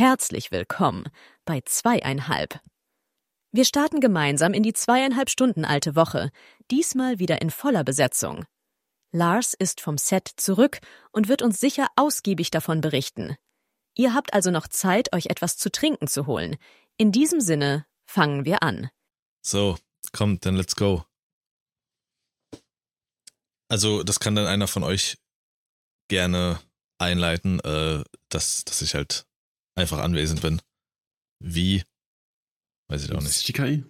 Herzlich willkommen bei zweieinhalb. Wir starten gemeinsam in die zweieinhalb Stunden alte Woche, diesmal wieder in voller Besetzung. Lars ist vom Set zurück und wird uns sicher ausgiebig davon berichten. Ihr habt also noch Zeit, euch etwas zu trinken zu holen. In diesem Sinne fangen wir an. So, kommt, dann let's go. Also, das kann dann einer von euch gerne einleiten, äh, dass, dass ich halt einfach anwesend bin. Wie? Weiß ich auch nicht. Die KI?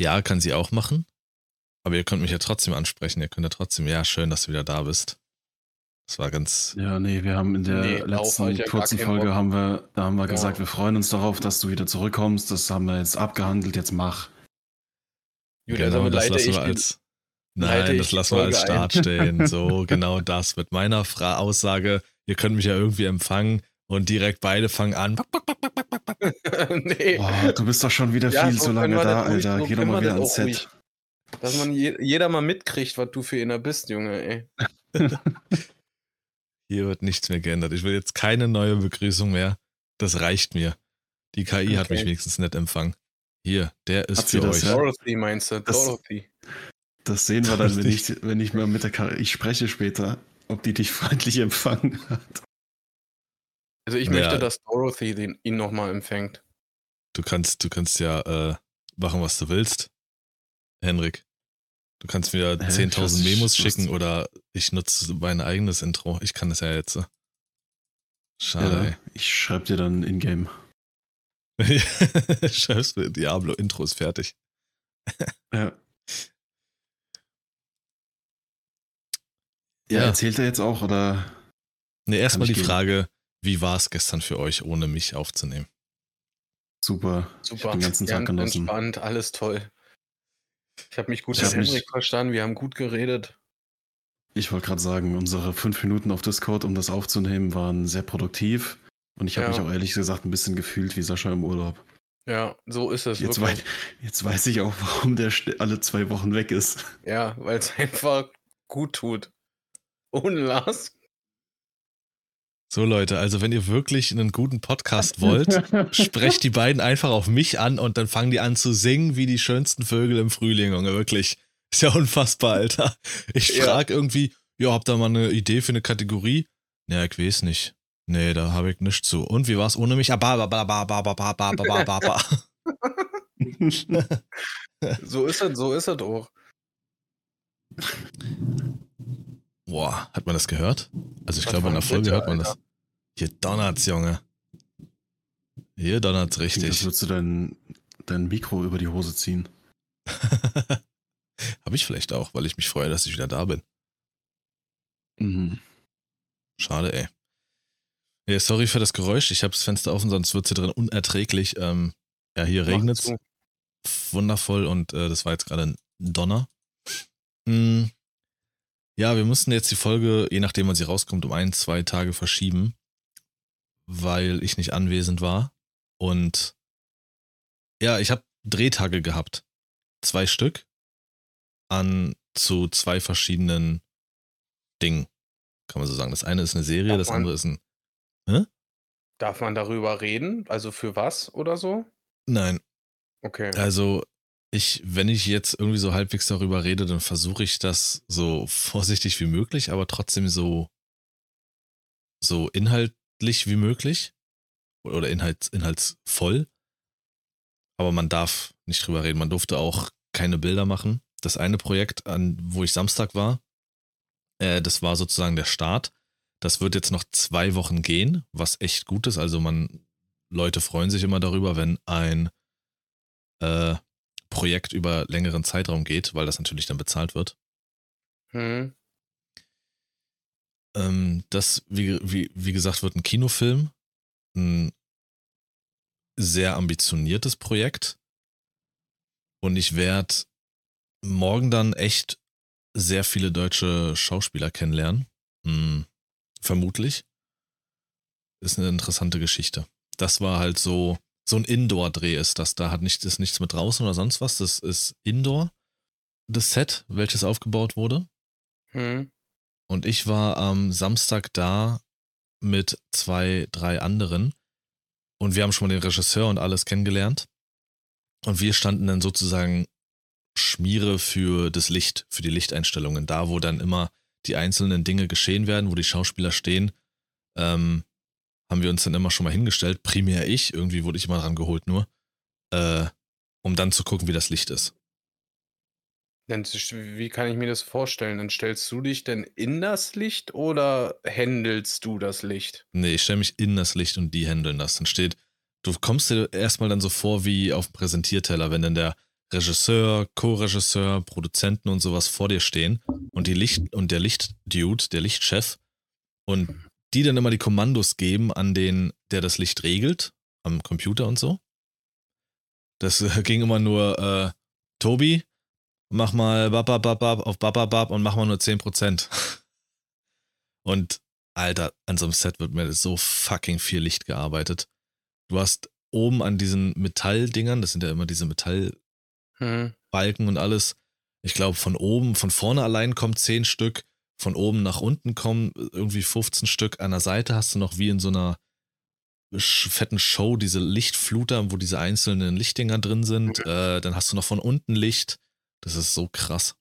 Ja, kann sie auch machen. Aber ihr könnt mich ja trotzdem ansprechen. Ihr könnt ja trotzdem, ja, schön, dass du wieder da bist. Das war ganz. Ja, nee, wir haben in der Nee, letzten ja kurzen Folge Bock. haben wir, da haben wir Ja. gesagt, wir freuen uns darauf, dass du wieder zurückkommst. Das haben wir jetzt abgehandelt, jetzt mach. Gut, genau, also das leite lassen ich wir als. Nein, ich das lassen wir als Folge ein. Start stehen. So, genau das mit meiner Fra Aussage. Ihr könnt mich ja irgendwie empfangen und direkt beide fangen an. nee, Boah, du bist doch schon wieder Ja, viel so zu lange da, das ruhig- Alter. Geh doch mal wieder das ans auch Set. ruhig. dass man je, jeder mal mitkriegt, was du für einer bist, Junge, ey. Hier wird nichts mehr geändert. Ich will jetzt keine neue Begrüßung mehr. Das reicht mir. Die KI hat Okay. mich wenigstens nicht empfangen. Hier, der ist Hat für das, euch. ja? Dorothy meinst du? Das- Dorothy. Das sehen wir dann, wenn ich, wenn ich mal mit der KI, ich spreche später, ob die dich freundlich empfangen hat. Also ich Ja. möchte, dass Dorothy den, ihn nochmal empfängt. Du kannst, du kannst ja äh, machen, was du willst. Henrik. Du kannst mir Hä? 10.000 Was- Memos schicken oder ich nutze mein eigenes Intro. Ich kann das ja jetzt. Schade, Ja, ich schreibe dir dann in-game. Schreibst mir, Diablo, Intro ist fertig. Ja. Ja, Ja. erzählt er jetzt auch, oder? Ne, erstmal die gehen? Frage, wie war es gestern für euch, ohne mich aufzunehmen? Super. Ich Super. den ganzen Tag Ganz genossen. entspannt, alles toll. Ich habe mich gut Ich mit hab mich- Henrik verstanden, wir haben gut geredet. Ich wollte gerade sagen, unsere fünf Minuten auf Discord, um das aufzunehmen, waren sehr produktiv. Und ich habe Ja. mich auch ehrlich gesagt ein bisschen gefühlt wie Sascha im Urlaub. Ja, so ist es Jetzt, wirklich. wei jetzt weiß ich auch, warum der alle zwei Wochen weg ist. Ja, weil es einfach gut tut ohne Lars. So Leute, also wenn ihr wirklich einen guten Podcast wollt, sprecht die beiden einfach auf mich an und dann fangen die an zu singen wie die schönsten Vögel im Frühling, Junge, wirklich. Ist ja unfassbar, Alter. Ich ja. frage irgendwie, ja, habt ihr mal eine Idee für eine Kategorie? Ja, ich weiß nicht. Nee, da habe ich nichts zu. Und wie war es ohne mich? so ist das, so ist das auch. Boah, hat man das gehört? Also ich Was glaube, in der Folge Wetter, hört man Alter. das. Hier donnert's, Junge. Hier donnert's richtig. würdest du dein, dein Mikro über die Hose ziehen. Habe ich vielleicht auch, weil ich mich freue, dass ich wieder da bin. Mhm. Schade, ey. Ja, sorry für das Geräusch. Ich habe das Fenster offen, sonst wird hier drin unerträglich. Ähm, ja, hier regnet's wundervoll und äh, das war jetzt gerade ein Donner. Mm, ja, wir mussten jetzt die Folge, je nachdem, wann sie rauskommt, um ein, zwei Tage verschieben, weil ich nicht anwesend war. Und ja, ich habe Drehtage gehabt. Zwei Stück an zu zwei verschiedenen Dingen, kann man so sagen. Das eine ist eine Serie, Darf das man- andere ist ein. Darf man darüber reden? Also für was oder so? Nein, Okay. Also, ich, wenn ich jetzt irgendwie so halbwegs darüber rede, dann versuche ich das so vorsichtig wie möglich, aber trotzdem so, so inhaltlich wie möglich. Oder inhalts, inhaltsvoll. Aber man darf nicht drüber reden. Man durfte auch keine Bilder machen. Das eine Projekt, an wo ich Samstag war, äh, das war sozusagen der Start. Das wird jetzt noch zwei Wochen gehen, was echt gut ist. Also man, Leute freuen sich immer darüber, wenn ein äh, Projekt über längeren Zeitraum geht, weil das natürlich dann bezahlt wird. Hm. Ähm, das, wie, wie, wie gesagt, wird ein Kinofilm. Ein sehr ambitioniertes Projekt. Und ich werde morgen dann echt sehr viele deutsche Schauspieler kennenlernen. Hm, vermutlich. Ist eine interessante Geschichte. Das war halt so, so ein Indoor-Dreh ist das. Da hat nicht, ist nichts mit draußen oder sonst was. Das ist Indoor. Das Set, welches aufgebaut wurde. Hm. Und ich war am Samstag da mit zwei, drei anderen. Und wir haben schon mal den Regisseur und alles kennengelernt. Und wir standen dann sozusagen Schmiere für das Licht, für die Lichteinstellungen. Da, wo dann immer die einzelnen Dinge geschehen werden, wo die Schauspieler stehen, ähm, haben wir uns dann immer schon mal hingestellt. Primär ich, irgendwie wurde ich immer dran geholt nur, äh, um dann zu gucken, wie das Licht ist. Dann, wie kann ich mir das vorstellen? Dann stellst du dich denn in das Licht oder händelst du das Licht? Nee, ich stelle mich in das Licht und die händeln das. Dann steht, du kommst dir erstmal dann so vor wie auf dem Präsentierteller, wenn dann der Regisseur, Co-Regisseur, Produzenten und sowas vor dir stehen und die Licht und der Lichtdude, der Lichtchef und die dann immer die Kommandos geben an den, der das Licht regelt, am Computer und so. Das äh, ging immer nur, äh, Tobi, mach mal babababab auf bababab und mach mal nur 10%. Und Alter, an so einem Set wird mir so fucking viel Licht gearbeitet. Du hast oben an diesen Metalldingern, das sind ja immer diese Metallbalken hm. und alles. Ich glaube, von oben, von vorne allein kommen 10 Stück, von oben nach unten kommen irgendwie 15 Stück. An der Seite hast du noch wie in so einer fetten Show diese Lichtfluter, wo diese einzelnen Lichtdinger drin sind. Mhm. Äh, dann hast du noch von unten Licht. Das ist so krass.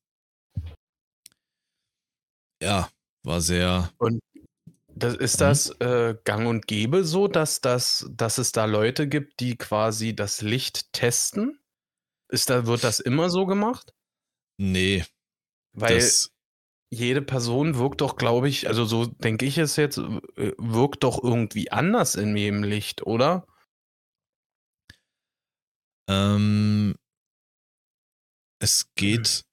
Ja, war sehr. Und das, ist mhm. das äh, gang und gäbe so, dass, das, dass es da Leute gibt, die quasi das Licht testen? Ist da, wird das immer so gemacht? Nee. Weil das, jede Person wirkt doch, glaube ich, also so denke ich es jetzt, äh, wirkt doch irgendwie anders in im Licht, oder? Ähm, es geht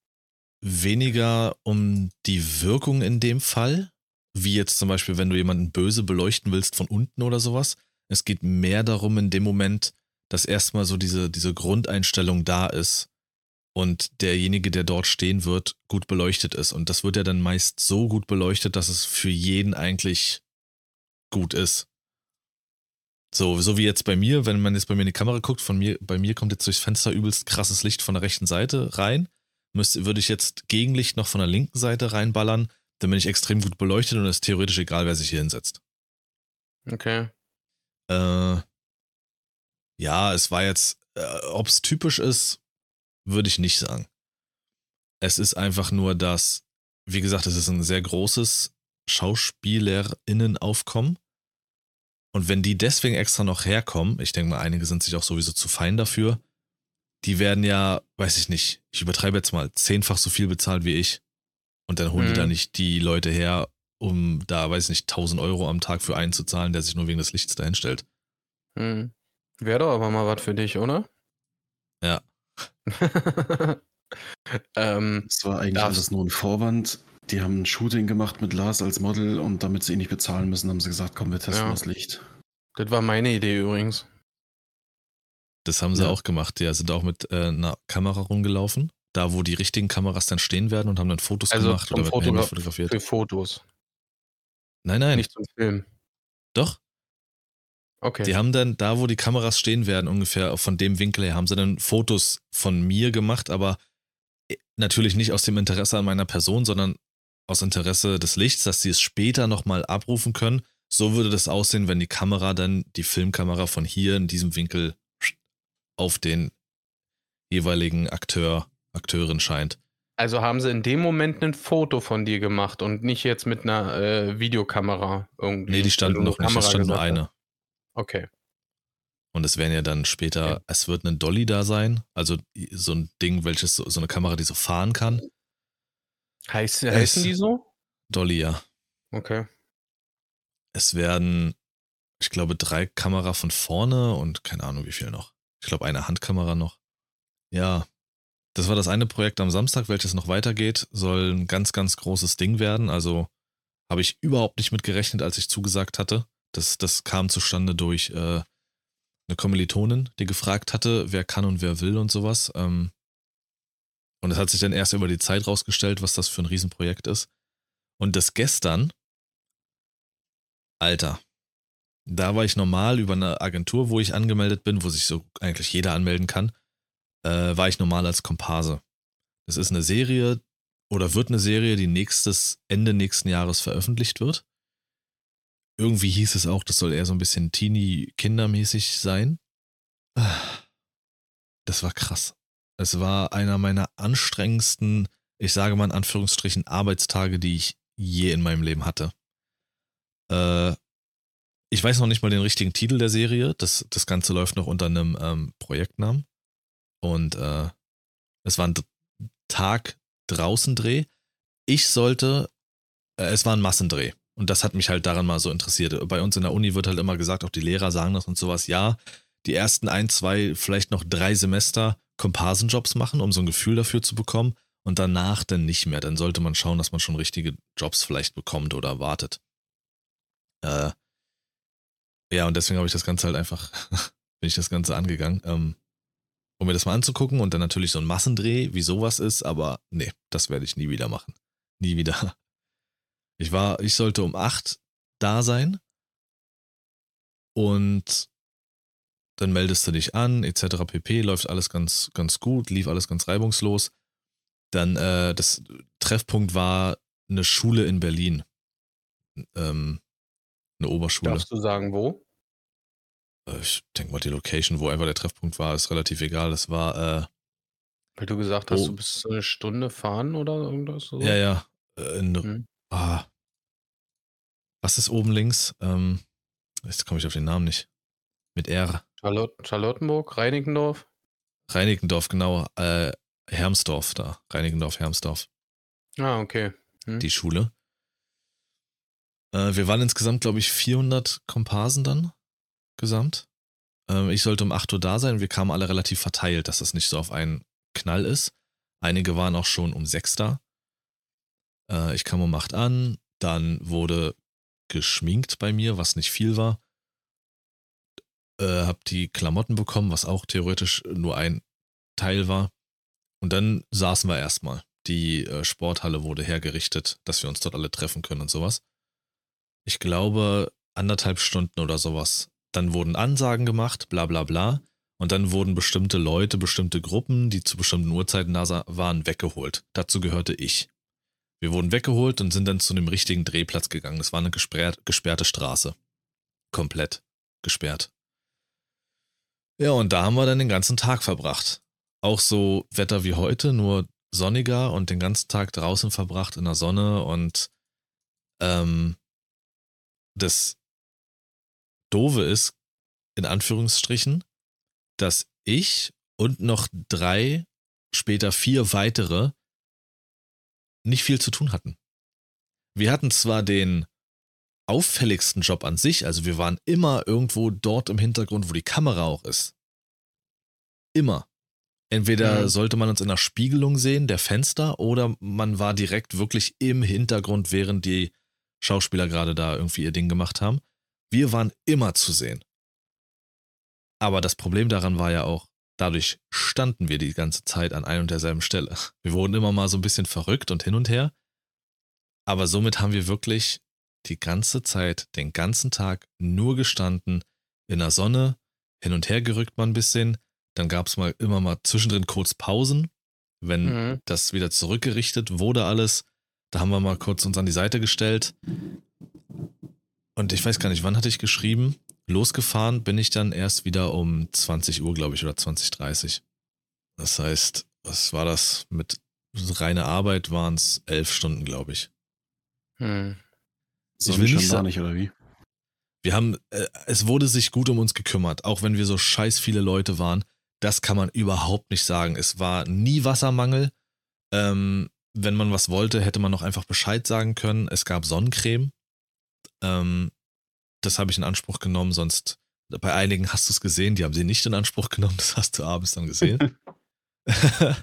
weniger um die Wirkung in dem Fall, wie jetzt zum Beispiel, wenn du jemanden böse beleuchten willst von unten oder sowas. Es geht mehr darum in dem Moment, dass erstmal so diese, diese Grundeinstellung da ist und derjenige, der dort stehen wird, gut beleuchtet ist. Und das wird ja dann meist so gut beleuchtet, dass es für jeden eigentlich gut ist. So, so wie jetzt bei mir, wenn man jetzt bei mir in die Kamera guckt, von mir, bei mir kommt jetzt durchs Fenster übelst krasses Licht von der rechten Seite rein. Müsste, würde ich jetzt Gegenlicht noch von der linken Seite reinballern, dann bin ich extrem gut beleuchtet und es ist theoretisch egal, wer sich hier hinsetzt. Okay. Äh, ja, es war jetzt, äh, ob es typisch ist, würde ich nicht sagen. Es ist einfach nur das, wie gesagt, es ist ein sehr großes SchauspielerInnenaufkommen. Und wenn die deswegen extra noch herkommen, ich denke mal, einige sind sich auch sowieso zu fein dafür, die werden ja, weiß ich nicht, ich übertreibe jetzt mal, zehnfach so viel bezahlt wie ich. Und dann holen mhm. die da mhm. nicht die Leute her, um da, weiß ich nicht, 1000 Euro am Tag für einen zu zahlen, der sich nur wegen des Lichts dahin stellt. Mhm. Wäre doch aber mal was für dich, oder? Ja. ähm, es war eigentlich alles nur ein Vorwand. Die haben ein Shooting gemacht mit Lars als Model und damit sie ihn nicht bezahlen müssen, haben sie gesagt, komm, wir testen ja. das Licht. Das war meine Idee übrigens. Das haben sie ja. auch gemacht. Ja, sind auch mit äh, einer Kamera rumgelaufen, da wo die richtigen Kameras dann stehen werden und haben dann Fotos also gemacht oder Foto Handy fotografiert. Für Fotos. Nein, nein. Nicht zum Film. Doch. Okay. Die haben dann, da wo die Kameras stehen werden, ungefähr von dem Winkel her, haben sie dann Fotos von mir gemacht, aber äh, natürlich nicht aus dem Interesse an meiner Person, sondern aus Interesse des Lichts, dass sie es später nochmal abrufen können. So würde das aussehen, wenn die Kamera dann, die Filmkamera von hier in diesem Winkel auf den jeweiligen Akteur, Akteurin scheint. Also haben sie in dem Moment ein Foto von dir gemacht und nicht jetzt mit einer äh, Videokamera irgendwie. Nee, die standen noch nicht, es stand nur eine. Okay. Und es werden ja dann später, okay. es wird ein Dolly da sein, also so ein Ding, welches so, so eine Kamera, die so fahren kann. Heißt, heißen die so? Dolly, ja. Okay. Es werden, ich glaube, drei Kamera von vorne und keine Ahnung, wie viel noch. Ich glaube, eine Handkamera noch. Ja, das war das eine Projekt am Samstag, welches noch weitergeht. Soll ein ganz, ganz großes Ding werden. Also habe ich überhaupt nicht mit gerechnet, als ich zugesagt hatte. Das, das kam zustande durch äh, eine Kommilitonin, die gefragt hatte, wer kann und wer will und sowas. Ähm, und es hat sich dann erst über die Zeit rausgestellt, was das für ein Riesenprojekt ist. Und das gestern, Alter, da war ich normal über eine Agentur, wo ich angemeldet bin, wo sich so eigentlich jeder anmelden kann, äh, war ich normal als Komparse. Das ist eine Serie oder wird eine Serie, die nächstes Ende nächsten Jahres veröffentlicht wird. Irgendwie hieß es auch, das soll eher so ein bisschen teeny-kindermäßig sein. Das war krass. Es war einer meiner anstrengendsten, ich sage mal in Anführungsstrichen, Arbeitstage, die ich je in meinem Leben hatte. Äh, ich weiß noch nicht mal den richtigen Titel der Serie. Das, das Ganze läuft noch unter einem ähm, Projektnamen. Und äh, es war ein Tag draußen Dreh. Ich sollte, äh, es war ein Massendreh. Und das hat mich halt daran mal so interessiert. Bei uns in der Uni wird halt immer gesagt, auch die Lehrer sagen das und sowas, ja, die ersten ein, zwei, vielleicht noch drei Semester Komparsenjobs machen, um so ein Gefühl dafür zu bekommen. Und danach dann nicht mehr. Dann sollte man schauen, dass man schon richtige Jobs vielleicht bekommt oder erwartet. Äh, ja, und deswegen habe ich das Ganze halt einfach, bin ich das Ganze angegangen, ähm, um mir das mal anzugucken und dann natürlich so ein Massendreh, wie sowas ist, aber nee, das werde ich nie wieder machen. Nie wieder. Ich war, ich sollte um acht da sein und dann meldest du dich an, etc. pp. Läuft alles ganz, ganz gut, lief alles ganz reibungslos. Dann, äh, das Treffpunkt war eine Schule in Berlin. Ähm, eine Oberschule. Darfst du sagen, wo? Äh, ich denke mal, die Location, wo einfach der Treffpunkt war, ist relativ egal. Das war, äh, Weil du gesagt hast, oh. du bist so eine Stunde fahren oder irgendwas so? Ja, ja. Äh, in, hm. Ah, was ist oben links? Ähm, jetzt komme ich auf den Namen nicht. Mit R. Charlott Charlottenburg, Reinickendorf? Reinickendorf, genau. Äh, Hermsdorf da. Reinickendorf, Hermsdorf. Ah, okay. Hm. Die Schule. Äh, wir waren insgesamt, glaube ich, 400 Komparsen dann. Gesamt. Äh, ich sollte um 8 Uhr da sein. Wir kamen alle relativ verteilt, dass das nicht so auf einen Knall ist. Einige waren auch schon um 6 da. Äh, ich kam um 8 an. Dann wurde geschminkt bei mir, was nicht viel war. Äh, hab die Klamotten bekommen, was auch theoretisch nur ein Teil war. Und dann saßen wir erstmal. Die äh, Sporthalle wurde hergerichtet, dass wir uns dort alle treffen können und sowas. Ich glaube, anderthalb Stunden oder sowas. Dann wurden Ansagen gemacht, bla bla bla. Und dann wurden bestimmte Leute, bestimmte Gruppen, die zu bestimmten Uhrzeiten da waren, weggeholt. Dazu gehörte ich. Wir wurden weggeholt und sind dann zu einem richtigen Drehplatz gegangen. Das war eine gesperrt, gesperrte Straße. Komplett gesperrt. Ja, und da haben wir dann den ganzen Tag verbracht. Auch so Wetter wie heute, nur sonniger und den ganzen Tag draußen verbracht in der Sonne und ähm, das Dove ist, in Anführungsstrichen, dass ich und noch drei, später vier weitere nicht viel zu tun hatten. Wir hatten zwar den auffälligsten Job an sich, also wir waren immer irgendwo dort im Hintergrund, wo die Kamera auch ist. Immer. Entweder mhm. sollte man uns in der Spiegelung sehen, der Fenster, oder man war direkt wirklich im Hintergrund, während die Schauspieler gerade da irgendwie ihr Ding gemacht haben. Wir waren immer zu sehen. Aber das Problem daran war ja auch, dadurch standen wir die ganze Zeit an ein und derselben Stelle. Wir wurden immer mal so ein bisschen verrückt und hin und her. Aber somit haben wir wirklich die ganze Zeit, den ganzen Tag nur gestanden, in der Sonne, hin und her gerückt mal ein bisschen, dann gab es mal immer mal zwischendrin kurz Pausen, wenn mhm. das wieder zurückgerichtet wurde alles. Da haben wir mal kurz uns an die Seite gestellt. Und ich weiß gar nicht, wann hatte ich geschrieben? Losgefahren bin ich dann erst wieder um 20 Uhr, glaube ich, oder 20.30 Das heißt, was war das? Mit reiner Arbeit waren es elf Stunden, glaube ich. Hm. So ich will nicht sagen, nicht, oder wie? Wir haben, äh, es wurde sich gut um uns gekümmert, auch wenn wir so scheiß viele Leute waren das kann man überhaupt nicht sagen. Es war nie Wassermangel. Ähm, wenn man was wollte, hätte man noch einfach Bescheid sagen können. Es gab Sonnencreme. Ähm, das habe ich in Anspruch genommen, sonst bei einigen hast du es gesehen, die haben sie nicht in Anspruch genommen, das hast du abends dann gesehen.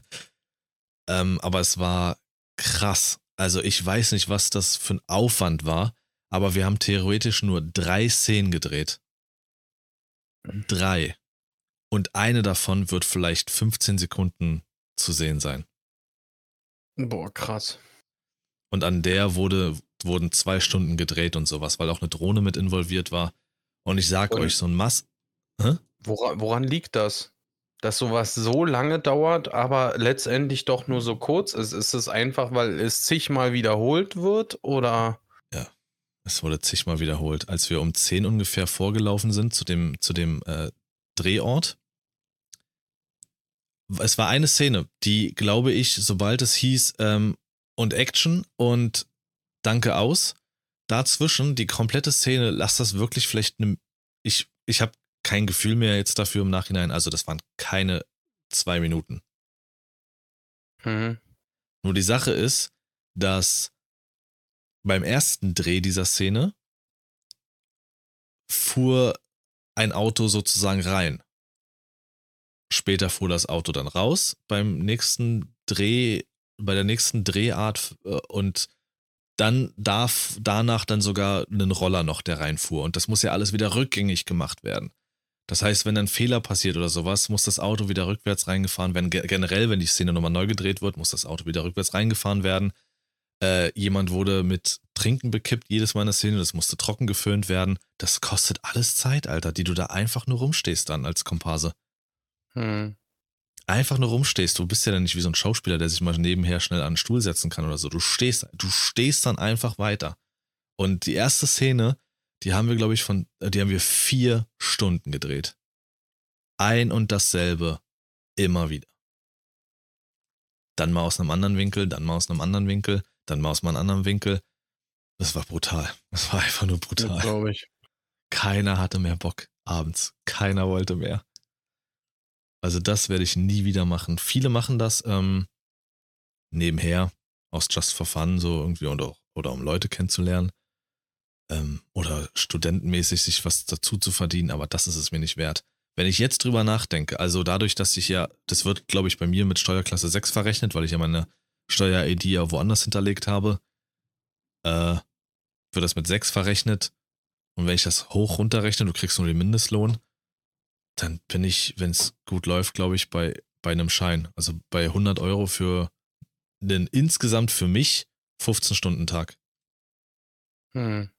ähm, aber es war krass. Also ich weiß nicht, was das für ein Aufwand war, aber wir haben theoretisch nur drei Szenen gedreht. Drei und eine davon wird vielleicht 15 Sekunden zu sehen sein. Boah, krass. Und an der wurde, wurden zwei Stunden gedreht und sowas, weil auch eine Drohne mit involviert war. Und ich sag und euch, so ein Mass. Woran, woran liegt das? Dass sowas so lange dauert, aber letztendlich doch nur so kurz ist? Ist es einfach, weil es zigmal wiederholt wird oder? Ja. Es wurde zigmal wiederholt. Als wir um 10 ungefähr vorgelaufen sind zu dem, zu dem äh, Drehort, es war eine Szene, die, glaube ich, sobald es hieß ähm, und Action und Danke aus, dazwischen die komplette Szene, lass das wirklich vielleicht eine. Ich, ich habe kein Gefühl mehr jetzt dafür im Nachhinein. Also, das waren keine zwei Minuten. Mhm. Nur die Sache ist, dass beim ersten Dreh dieser Szene fuhr ein Auto sozusagen rein. Später fuhr das Auto dann raus beim nächsten Dreh, bei der nächsten Drehart äh, und dann darf danach dann sogar ein Roller noch, der reinfuhr. Und das muss ja alles wieder rückgängig gemacht werden. Das heißt, wenn ein Fehler passiert oder sowas, muss das Auto wieder rückwärts reingefahren werden. Generell, wenn die Szene nochmal neu gedreht wird, muss das Auto wieder rückwärts reingefahren werden. Äh, jemand wurde mit Trinken bekippt, jedes Mal in der Szene, das musste trocken geföhnt werden. Das kostet alles Zeit, Alter, die du da einfach nur rumstehst dann als Komparse. Hm einfach nur rumstehst. Du bist ja dann nicht wie so ein Schauspieler, der sich mal nebenher schnell an den Stuhl setzen kann oder so. Du stehst, du stehst dann einfach weiter. Und die erste Szene, die haben wir, glaube ich, von, die haben wir vier Stunden gedreht. Ein und dasselbe immer wieder. Dann mal aus einem anderen Winkel, dann mal aus einem anderen Winkel, dann mal aus einem anderen Winkel. Das war brutal. Das war einfach nur brutal. Glaube ich. Keiner hatte mehr Bock abends. Keiner wollte mehr. Also das werde ich nie wieder machen. Viele machen das ähm, nebenher, aus Just for Fun, so irgendwie oder, oder um Leute kennenzulernen. Ähm, oder studentenmäßig sich was dazu zu verdienen, aber das ist es mir nicht wert. Wenn ich jetzt drüber nachdenke, also dadurch, dass ich ja, das wird, glaube ich, bei mir mit Steuerklasse 6 verrechnet, weil ich ja meine Steuer-ID ja woanders hinterlegt habe, äh, wird das mit 6 verrechnet. Und wenn ich das hoch runterrechne, du kriegst nur den Mindestlohn, dann bin ich, wenn es gut läuft, glaube ich, bei, bei einem Schein. Also bei 100 Euro für einen insgesamt für mich 15-Stunden-Tag. Hm.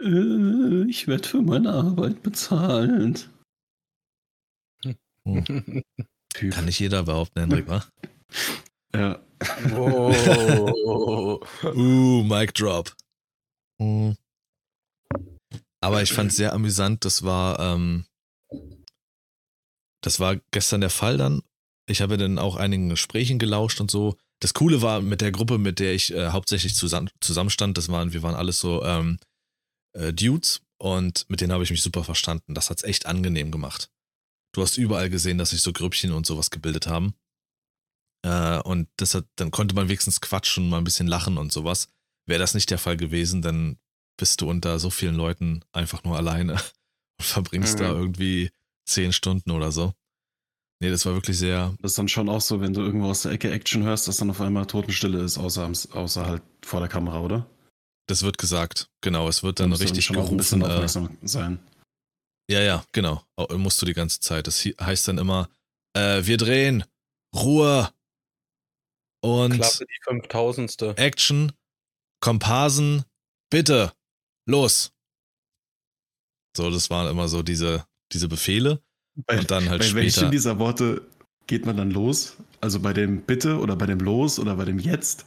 Äh, ich werde für meine Arbeit bezahlt. Oh. Kann nicht jeder behaupten, Hendrik, wa? Ja. Oh. uh, Mic Drop. Uh. Aber ich fand es sehr amüsant. Das war ähm, das war gestern der Fall dann. Ich habe dann auch einigen Gesprächen gelauscht und so. Das Coole war mit der Gruppe, mit der ich äh, hauptsächlich zusammen, zusammenstand, das waren, wir waren alles so ähm, äh, Dudes und mit denen habe ich mich super verstanden. Das hat es echt angenehm gemacht. Du hast überall gesehen, dass sich so Grüppchen und sowas gebildet haben. Äh, und deshalb, dann konnte man wenigstens quatschen, mal ein bisschen lachen und sowas. Wäre das nicht der Fall gewesen, dann bist du unter so vielen Leuten einfach nur alleine und verbringst mhm. da irgendwie zehn Stunden oder so. Nee, das war wirklich sehr. Das ist dann schon auch so, wenn du irgendwo aus der Ecke Action hörst, dass dann auf einmal Totenstille ist, außer, außer halt vor der Kamera, oder? Das wird gesagt, genau. Es wird dann, dann richtig schon gerufen. Auch ein bisschen äh, aufmerksam äh, sein. Ja, ja, genau. Musst du die ganze Zeit. Das heißt dann immer, äh, wir drehen, Ruhe und Klappe die 5000. Action, Komparsen, bitte, los. So, das waren immer so diese, diese Befehle. Bei, und dann halt bei später. welchen dieser Worte geht man dann los? Also bei dem Bitte oder bei dem Los oder bei dem Jetzt?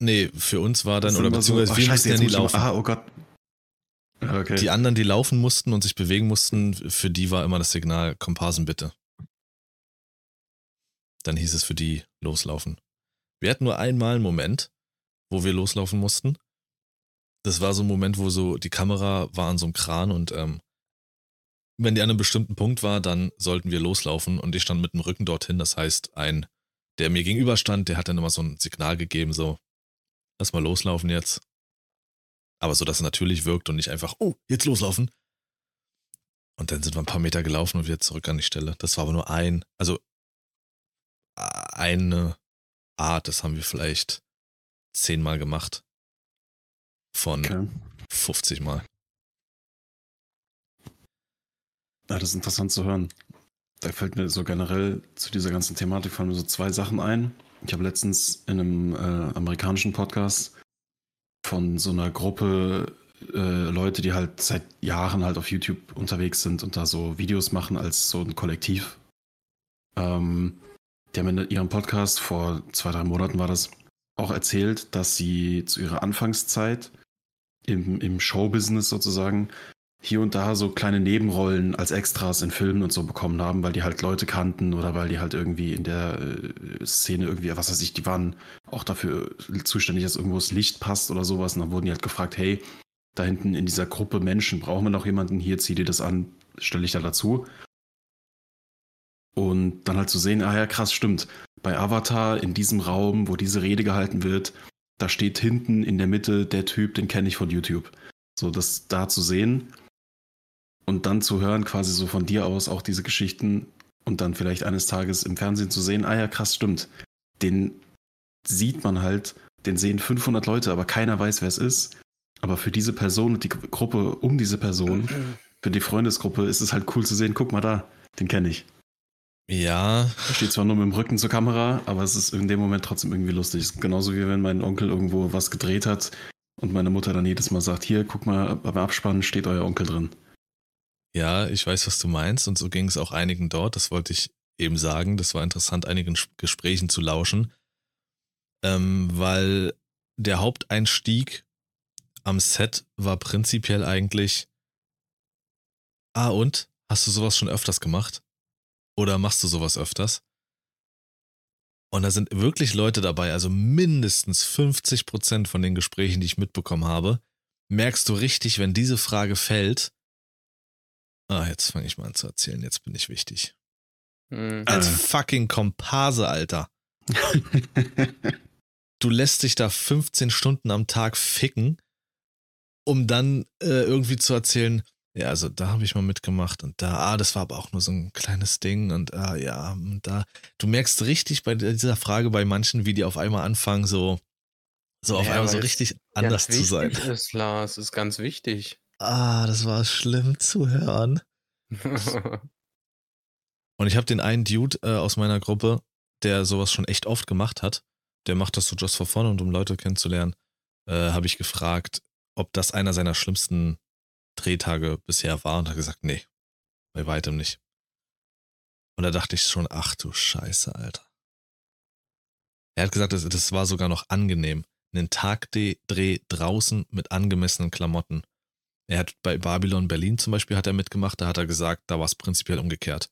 Nee, für uns war dann, oder beziehungsweise so, wir mussten ja nie laufen. Ah, oh Gott. Okay. Die anderen, die laufen mussten und sich bewegen mussten, für die war immer das Signal Komparsen bitte. Dann hieß es für die loslaufen. Wir hatten nur einmal einen Moment, wo wir loslaufen mussten. Das war so ein Moment, wo so die Kamera war an so einem Kran und ähm, wenn die an einem bestimmten Punkt war, dann sollten wir loslaufen und ich stand mit dem Rücken dorthin. Das heißt, ein, der mir gegenüber stand, der hat dann immer so ein Signal gegeben, so, lass mal loslaufen jetzt. Aber so, dass es natürlich wirkt und nicht einfach, oh, jetzt loslaufen. Und dann sind wir ein paar Meter gelaufen und wieder zurück an die Stelle. Das war aber nur ein, also eine Art, das haben wir vielleicht zehnmal gemacht. Von okay. 50 Mal. Ja, das ist interessant zu hören. Da fällt mir so generell zu dieser ganzen Thematik fallen mir so zwei Sachen ein. Ich habe letztens in einem äh, amerikanischen Podcast von so einer Gruppe äh, Leute, die halt seit Jahren halt auf YouTube unterwegs sind und da so Videos machen als so ein Kollektiv. Ähm, die haben in ihrem Podcast vor zwei, drei Monaten war das auch erzählt, dass sie zu ihrer Anfangszeit im, im Showbusiness sozusagen hier und da so kleine Nebenrollen als Extras in Filmen und so bekommen haben, weil die halt Leute kannten oder weil die halt irgendwie in der äh, Szene irgendwie, was weiß ich, die waren auch dafür zuständig, dass irgendwo das Licht passt oder sowas. Und dann wurden die halt gefragt, hey, da hinten in dieser Gruppe Menschen, brauchen wir noch jemanden? Hier, zieh dir das an, stelle ich da dazu. Und dann halt zu sehen, ah ja, krass, stimmt. Bei Avatar in diesem Raum, wo diese Rede gehalten wird, da steht hinten in der Mitte der Typ, den kenne ich von YouTube. So, das da zu sehen und dann zu hören, quasi so von dir aus auch diese Geschichten und dann vielleicht eines Tages im Fernsehen zu sehen, ah ja, krass, stimmt. Den sieht man halt, den sehen 500 Leute, aber keiner weiß, wer es ist. Aber für diese Person und die Gruppe um diese Person, für die Freundesgruppe, ist es halt cool zu sehen, guck mal da, den kenne ich. Ja. Steht zwar nur mit dem Rücken zur Kamera, aber es ist in dem Moment trotzdem irgendwie lustig. Genauso wie wenn mein Onkel irgendwo was gedreht hat und meine Mutter dann jedes Mal sagt, hier, guck mal, beim Abspannen steht euer Onkel drin. Ja, ich weiß, was du meinst und so ging es auch einigen dort. Das wollte ich eben sagen. Das war interessant, einigen Gesprächen zu lauschen, ähm, weil der Haupteinstieg am Set war prinzipiell eigentlich, ah und, hast du sowas schon öfters gemacht? Oder machst du sowas öfters? Und da sind wirklich Leute dabei, also mindestens 50 Prozent von den Gesprächen, die ich mitbekommen habe, merkst du richtig, wenn diese Frage fällt, Ah, jetzt fange ich mal an zu erzählen. Jetzt bin ich wichtig. Mhm. Als fucking Komparse, Alter. du lässt dich da 15 Stunden am Tag ficken, um dann äh, irgendwie zu erzählen, ja, also da habe ich mal mitgemacht und da, ah, das war aber auch nur so ein kleines Ding und ah, ja, und da. Du merkst richtig bei dieser Frage bei manchen, wie die auf einmal anfangen, so, so auf einmal so richtig anders zu sein. Ist, Lars, ist ganz wichtig. Ah, das war schlimm zu hören. Und ich habe den einen Dude äh, aus meiner Gruppe, der sowas schon echt oft gemacht hat. Der macht das so just for fun und um Leute kennenzulernen, äh, habe ich gefragt, ob das einer seiner schlimmsten Drehtage bisher war und hat gesagt, nee, bei weitem nicht. Und da dachte ich schon, ach du Scheiße, Alter. Er hat gesagt, das, das war sogar noch angenehm. Einen Tagdreh draußen mit angemessenen Klamotten. Er hat bei Babylon Berlin zum Beispiel hat er mitgemacht, da hat er gesagt, da war es prinzipiell umgekehrt.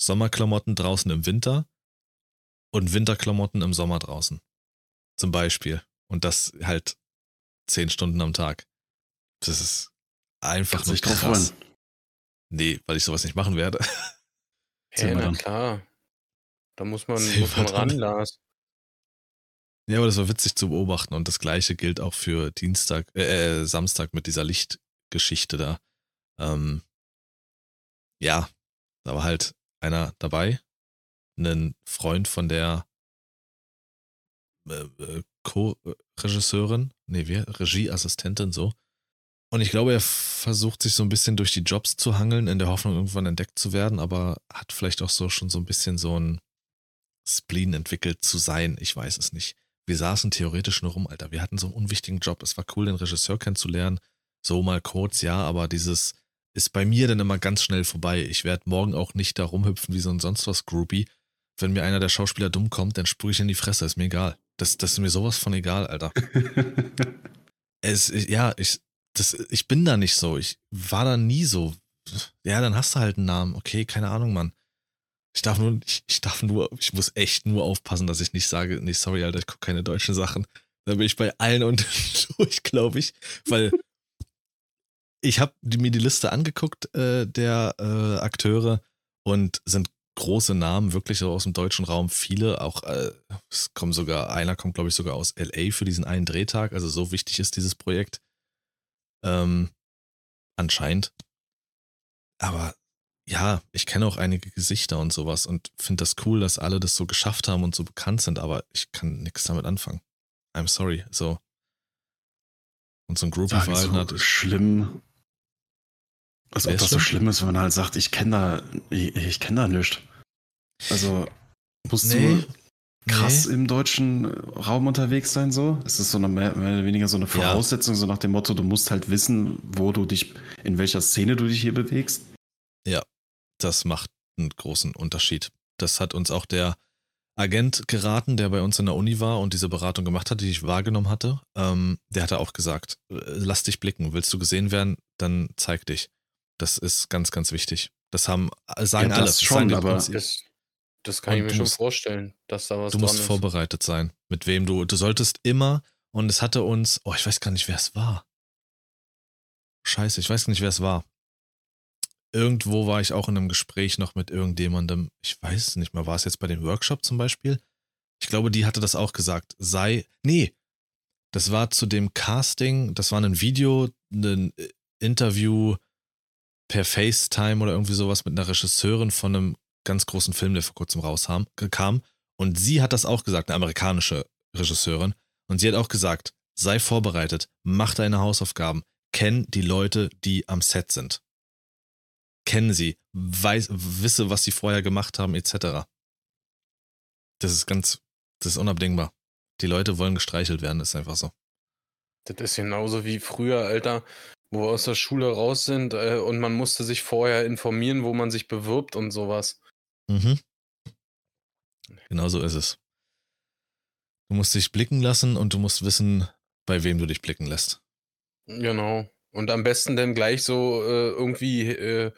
Sommerklamotten draußen im Winter und Winterklamotten im Sommer draußen. Zum Beispiel. Und das halt zehn Stunden am Tag. Das ist einfach nur krass. Nee, weil ich sowas nicht machen werde. Hey, na klar. Da muss man, muss man ran, Lars. Ja, aber das war witzig zu beobachten und das gleiche gilt auch für Dienstag, äh, äh Samstag mit dieser Licht, Geschichte da. Ähm, ja, da war halt einer dabei, ein Freund von der äh, äh Co-Regisseurin, nee, wer? Regieassistentin, so. Und ich glaube, er versucht sich so ein bisschen durch die Jobs zu hangeln, in der Hoffnung, irgendwann entdeckt zu werden, aber hat vielleicht auch so schon so ein bisschen so ein Spleen entwickelt zu sein. Ich weiß es nicht. Wir saßen theoretisch nur rum, Alter. Wir hatten so einen unwichtigen Job. Es war cool, den Regisseur kennenzulernen. So mal kurz, ja, aber dieses ist bei mir dann immer ganz schnell vorbei. Ich werde morgen auch nicht da rumhüpfen wie so ein sonst was Groupie. Wenn mir einer der Schauspieler dumm kommt, dann sprühe ich in die Fresse, ist mir egal. Das, das ist mir sowas von egal, Alter. es, ja, ich, das, ich bin da nicht so. Ich war da nie so. Ja, dann hast du halt einen Namen. Okay, keine Ahnung, Mann. Ich darf nur, ich, ich darf nur, ich muss echt nur aufpassen, dass ich nicht sage, nee, sorry, Alter, ich gucke keine deutschen Sachen. Da bin ich bei allen und durch, glaube ich. Weil ich habe mir die Liste angeguckt äh, der äh, Akteure und sind große Namen, wirklich so aus dem deutschen Raum, viele, auch äh, es kommen sogar, einer kommt, glaube ich, sogar aus LA für diesen einen Drehtag, also so wichtig ist dieses Projekt. Ähm, anscheinend. Aber ja, ich kenne auch einige Gesichter und sowas und finde das cool, dass alle das so geschafft haben und so bekannt sind, aber ich kann nichts damit anfangen. I'm sorry, so. Und so ein Groupie-Verhalten so hat. Schlimm. Als ob das so schlimm ist, wenn man halt sagt, ich kenne da, ich, ich kenne da nichts. Also, musst nee, du krass nee. im deutschen Raum unterwegs sein, so? Ist das so eine mehr, mehr oder weniger so eine Voraussetzung, ja. so nach dem Motto, du musst halt wissen, wo du dich, in welcher Szene du dich hier bewegst? Ja, das macht einen großen Unterschied. Das hat uns auch der Agent geraten, der bei uns in der Uni war und diese Beratung gemacht hat, die ich wahrgenommen hatte. Ähm, der hatte auch gesagt, äh, lass dich blicken. Willst du gesehen werden, dann zeig dich. Das ist ganz, ganz wichtig. Das haben, äh, sagen Ja, alle. das schon, aber-. Das, das kann Und ich mir schon musst- vorstellen, dass da was Du musst ist. vorbereitet sein, mit wem du. Du solltest immer, und es hatte uns, oh, ich weiß gar nicht, wer es war. Scheiße, ich weiß nicht, wer es war. Irgendwo war ich auch in einem Gespräch noch mit irgendjemandem. Ich weiß es nicht mehr. War es jetzt bei dem Workshop zum Beispiel? Ich glaube, die hatte das auch gesagt. Sei, nee, das war zu dem Casting, das war ein Video, ein Interview per FaceTime oder irgendwie sowas mit einer Regisseurin von einem ganz großen Film, der vor kurzem rauskam. Kam. Und sie hat das auch gesagt, eine amerikanische Regisseurin. Und sie hat auch gesagt, sei vorbereitet, mach deine Hausaufgaben, kenn die Leute, die am Set sind. Kenn sie, weiß, wisse, was sie vorher gemacht haben, etc. Das ist ganz, das ist unabdingbar. Die Leute wollen gestreichelt werden, ist einfach so. Das ist genauso wie früher, Alter, wo wir aus der Schule raus sind äh, und man musste sich vorher informieren, wo man sich bewirbt und sowas. Mhm. Genau so ist es. Du musst dich blicken lassen und du musst wissen, bei wem du dich blicken lässt. Genau. Und am besten dann gleich so äh, irgendwie äh,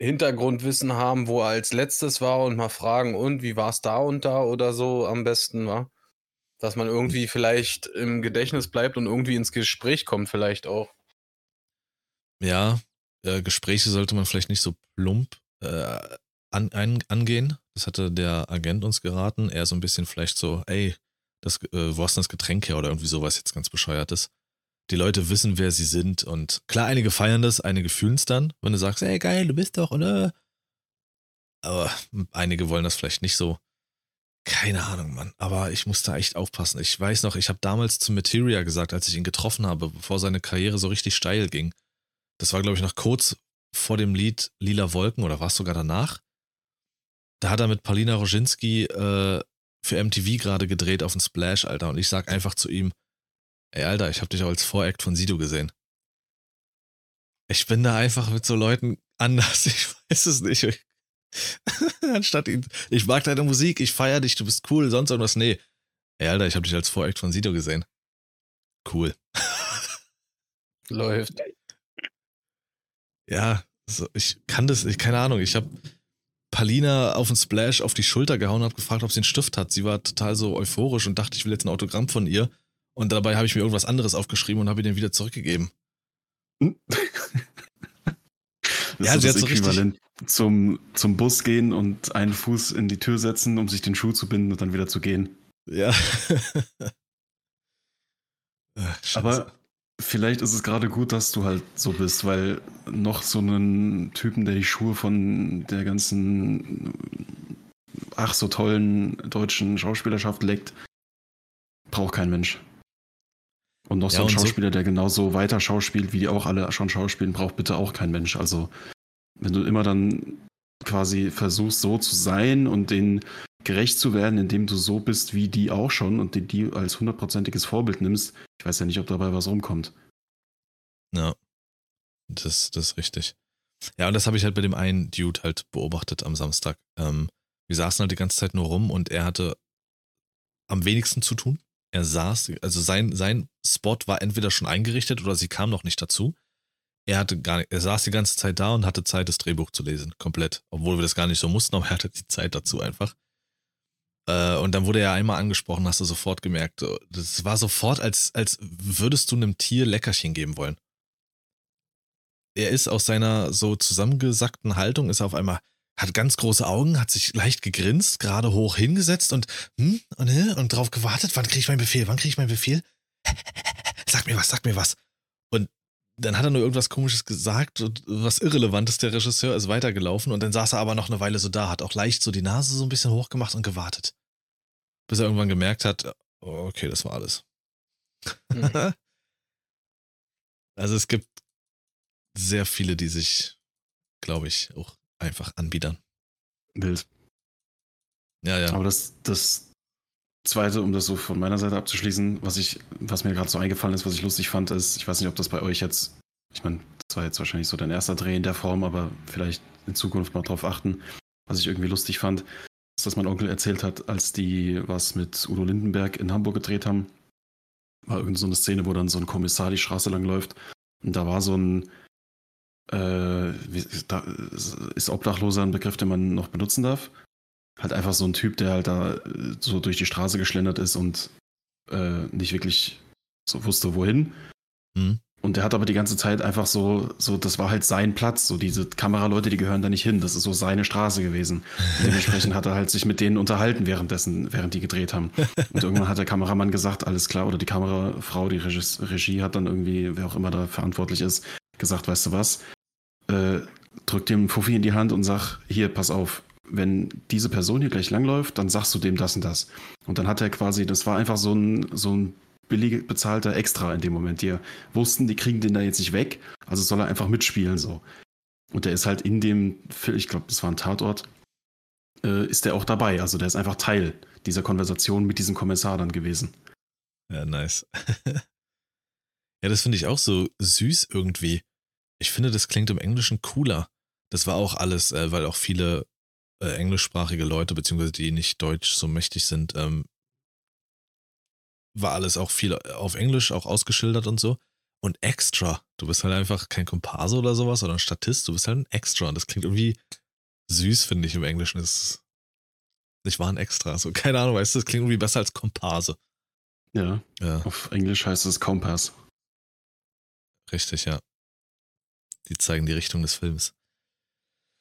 Hintergrundwissen haben, wo er als letztes war und mal fragen, und wie war es da und da oder so am besten, war. Dass man irgendwie vielleicht im Gedächtnis bleibt und irgendwie ins Gespräch kommt, vielleicht auch. Ja, äh, Gespräche sollte man vielleicht nicht so plump äh, an, ein, angehen. Das hatte der Agent uns geraten. Er so ein bisschen vielleicht so, ey, das, äh, wo hast du das Getränk her oder irgendwie sowas jetzt ganz bescheuertes. Die Leute wissen, wer sie sind und klar, einige feiern das, einige fühlen es dann, wenn du sagst, ey, geil, du bist doch, oder? Aber einige wollen das vielleicht nicht so. Keine Ahnung, Mann. Aber ich muss da echt aufpassen. Ich weiß noch, ich habe damals zu Materia gesagt, als ich ihn getroffen habe, bevor seine Karriere so richtig steil ging. Das war, glaube ich, noch kurz vor dem Lied Lila Wolken oder war es sogar danach? Da hat er mit Paulina Roginski äh, für MTV gerade gedreht auf den Splash, Alter. Und ich sag einfach zu ihm, ey, Alter, ich habe dich auch als Voract von Sido gesehen. Ich bin da einfach mit so Leuten anders. Ich weiß es nicht. Anstatt ihn, ich mag deine Musik, ich feier dich, du bist cool, sonst irgendwas. Nee. Ey, Alter, ich habe dich als Voract von Sido gesehen. Cool. Läuft. Ja, so, ich kann das, ich, keine Ahnung, ich habe Palina auf den Splash auf die Schulter gehauen und habe gefragt, ob sie einen Stift hat. Sie war total so euphorisch und dachte, ich will jetzt ein Autogramm von ihr. Und dabei habe ich mir irgendwas anderes aufgeschrieben und habe ihr den wieder zurückgegeben. Das Ja, ist sie das hat so Äquivalent zum, zum Bus gehen und einen Fuß in die Tür setzen, um sich den Schuh zu binden und dann wieder zu gehen. Ja. Ach, Scheiße. Aber vielleicht ist es gerade gut, dass du halt so bist, weil noch so einen Typen, der die Schuhe von der ganzen ach so tollen deutschen Schauspielerschaft leckt, braucht kein Mensch. Und noch Ja, so ein und so- Schauspieler, der genauso weiter schauspielt, wie die auch alle schon schauspielen, braucht bitte auch kein Mensch. Also, wenn du immer dann quasi versuchst, so zu sein und denen gerecht zu werden, indem du so bist wie die auch schon und die, die als hundertprozentiges Vorbild nimmst, ich weiß ja nicht, ob dabei was rumkommt. Ja. Das, das ist richtig. Ja, und das habe ich halt bei dem einen Dude halt beobachtet am Samstag. Ähm, wir saßen halt die ganze Zeit nur rum und er hatte am wenigsten zu tun. Er saß, also sein, sein Spot war entweder schon eingerichtet oder sie kam noch nicht dazu. Er hatte gar nicht, er saß die ganze Zeit da und hatte Zeit, das Drehbuch zu lesen. Komplett. Obwohl wir das gar nicht so mussten, aber er hatte die Zeit dazu einfach. Äh, und dann wurde er einmal angesprochen, hast du sofort gemerkt. so, Das war sofort, als, als würdest du einem Tier Leckerchen geben wollen. Er ist aus seiner so zusammengesackten Haltung, ist auf einmal, hat ganz große Augen, hat sich leicht gegrinst, gerade hoch hingesetzt und, hm, und, äh, und drauf gewartet, wann kriege ich meinen Befehl, wann kriege ich meinen Befehl? Sag mir was, sag mir was. Und dann hat er nur irgendwas komisches gesagt und was Irrelevantes, der Regisseur ist weitergelaufen und dann saß er aber noch eine Weile so da, hat auch leicht so die Nase so ein bisschen hochgemacht und gewartet. Bis er irgendwann gemerkt hat, oh, okay, das war alles. Mhm. also es gibt sehr viele, die sich, glaube ich, auch einfach anbiedern. Wild. Ja, ja. Aber das, das Zweite, um das so von meiner Seite abzuschließen, was ich, was mir gerade so eingefallen ist, was ich lustig fand, ist, ich weiß nicht, ob das bei euch jetzt, ich meine, das war jetzt wahrscheinlich so dein erster Dreh in der Form, aber vielleicht in Zukunft mal drauf achten, was ich irgendwie lustig fand. das mein Onkel erzählt hat, als die was mit Udo Lindenberg in Hamburg gedreht haben. War irgend so eine Szene, wo dann so ein Kommissar die Straße lang läuft. Und da war so ein, äh, da ist Obdachloser ein Begriff, den man noch benutzen darf. Halt einfach so ein Typ, der halt da äh, so durch die Straße geschlendert ist und äh, nicht wirklich so wusste, wohin. Mhm. Und der hat aber die ganze Zeit einfach so, so, das war halt sein Platz. So diese Kameraleute, die gehören da nicht hin. Das ist so seine Straße gewesen. Und dementsprechend hat er halt sich mit denen unterhalten währenddessen, während die gedreht haben. Und irgendwann hat der Kameramann gesagt, alles klar, oder die Kamerafrau, die Regie, Regie hat dann irgendwie, wer auch immer da verantwortlich ist, gesagt, weißt du was, äh, drück dem Fuffi in die Hand und sag, hier, pass auf, wenn diese Person hier gleich langläuft, dann sagst du dem das und das. Und dann hat er quasi, das war einfach so ein, so ein billig bezahlter Extra in dem Moment. Die wussten, die kriegen den da jetzt nicht weg, also soll er einfach mitspielen so. Und der ist halt in dem, ich glaube, das war ein Tatort, äh, ist der auch dabei. Also der ist einfach Teil dieser Konversation mit diesem Kommissar dann gewesen. Ja, nice. ja, das finde ich auch so süß irgendwie. Ich finde, das klingt im Englischen cooler. Das war auch alles, äh, weil auch viele äh, englischsprachige Leute, beziehungsweise die nicht deutsch so mächtig sind, ähm, war alles auch viel auf Englisch auch ausgeschildert und so. Und extra. Du bist halt einfach kein Komparse oder sowas oder ein Statist, du bist halt ein Extra. Und das klingt irgendwie süß, finde ich im Englischen. Ist, ich war ein Extra. So, keine Ahnung, weißt du, das klingt irgendwie besser als Komparse. Ja. Ja, Auf Englisch heißt es Kompass. richtig, ja. Die zeigen die Richtung des Films.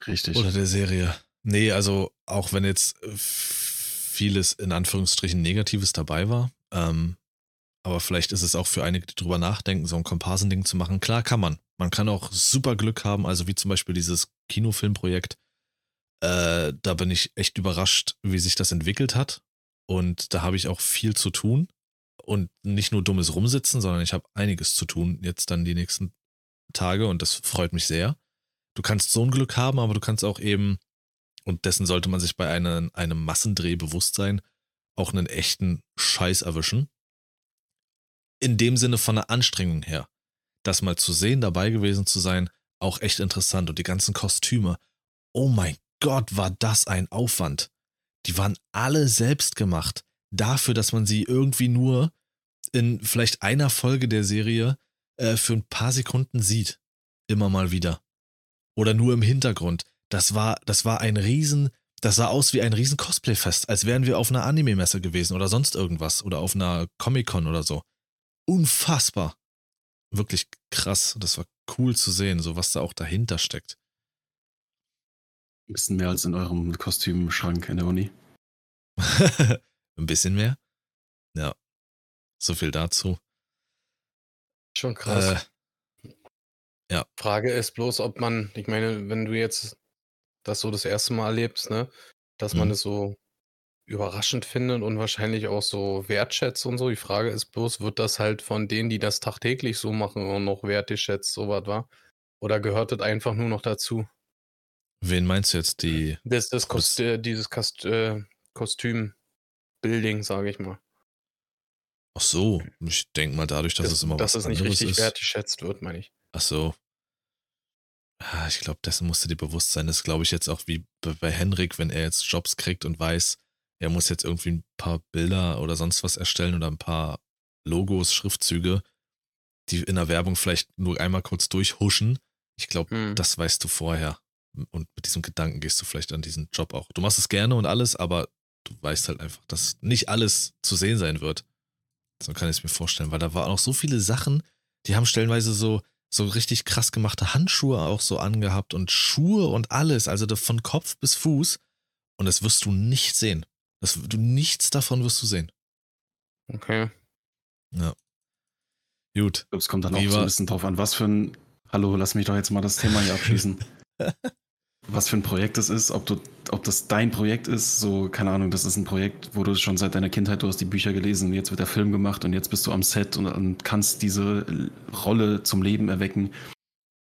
Richtig. Oder der Serie. Nee, also auch wenn jetzt äh, vieles in Anführungsstrichen Negatives dabei war, ähm, aber vielleicht ist es auch für einige, die drüber nachdenken, so ein Komparsending zu machen. Klar kann man. Man kann auch super Glück haben, also wie zum Beispiel dieses Kinofilmprojekt. Äh, da bin ich echt überrascht, wie sich das entwickelt hat. Und da habe ich auch viel zu tun. Und nicht nur dummes Rumsitzen, sondern ich habe einiges zu tun jetzt dann die nächsten Tage und das freut mich sehr. Du kannst so ein Glück haben, aber du kannst auch eben, und dessen sollte man sich bei einem, einem Massendreh bewusst sein, auch einen echten Scheiß erwischen. In dem Sinne von der Anstrengung her. Das mal zu sehen, dabei gewesen zu sein, auch echt interessant. Und die ganzen Kostüme. Oh mein Gott, war das ein Aufwand. Die waren alle selbst gemacht. Dafür, dass man sie irgendwie nur in vielleicht einer Folge der Serie äh, für ein paar Sekunden sieht. Immer mal wieder. Oder nur im Hintergrund. Das war, das war ein riesen, das sah aus wie ein riesen Cosplay-Fest, als wären wir auf einer Anime-Messe gewesen oder sonst irgendwas oder auf einer Comic-Con oder so. Unfassbar. Wirklich krass. Das war cool zu sehen, so was da auch dahinter steckt. Ein bisschen mehr als in eurem Kostümschrank in der Uni. Ein bisschen mehr. Ja. So viel dazu. Schon krass. Äh, ja. Frage ist bloß, ob man, ich meine, wenn du jetzt das so das erste Mal erlebst, ne, dass man Mhm. es so überraschend findet und wahrscheinlich auch so wertschätzt und so. Die Frage ist bloß, wird das halt von denen, die das tagtäglich so machen und noch wertgeschätzt, so was war? Oder gehört das einfach nur noch dazu? Wen meinst du jetzt? Die. Das, das Kost- äh, dieses Kost, äh, Kostüm-Building, sage ich mal. Ach so. Ich denke mal dadurch, dass es immer dass was es nicht richtig ist. wertgeschätzt wird, meine ich. Ach so. Ah, Ich glaube, dessen musst du dir bewusst sein. Das glaube ich jetzt auch wie bei- bei Henrik, wenn er jetzt Jobs kriegt und weiß, er muss jetzt irgendwie ein paar Bilder oder sonst was erstellen oder ein paar Logos, Schriftzüge, die in der Werbung vielleicht nur einmal kurz durchhuschen. Ich glaube, Hm. das weißt du vorher. Und mit diesem Gedanken gehst du vielleicht an diesen Job auch. Du machst es gerne und alles, aber du weißt halt einfach, dass nicht alles zu sehen sein wird. So kann ich es mir vorstellen, weil da waren auch so viele Sachen, die haben stellenweise so, so richtig krass gemachte Handschuhe auch so angehabt und Schuhe und alles, also von Kopf bis Fuß. Und das wirst du nicht sehen. Das, du, nichts davon wirst du sehen. Okay. Ja. Gut. Ich glaube, es kommt dann auch Wie so ein bisschen drauf an, was für ein. Hallo, lass mich doch jetzt mal das Thema hier abschließen. was für ein Projekt es ist, ob, du, ob das dein Projekt ist, so, keine Ahnung, das ist ein Projekt, wo du schon seit deiner Kindheit, du hast die Bücher gelesen, jetzt wird der Film gemacht und jetzt bist du am Set und, und kannst diese Rolle zum Leben erwecken.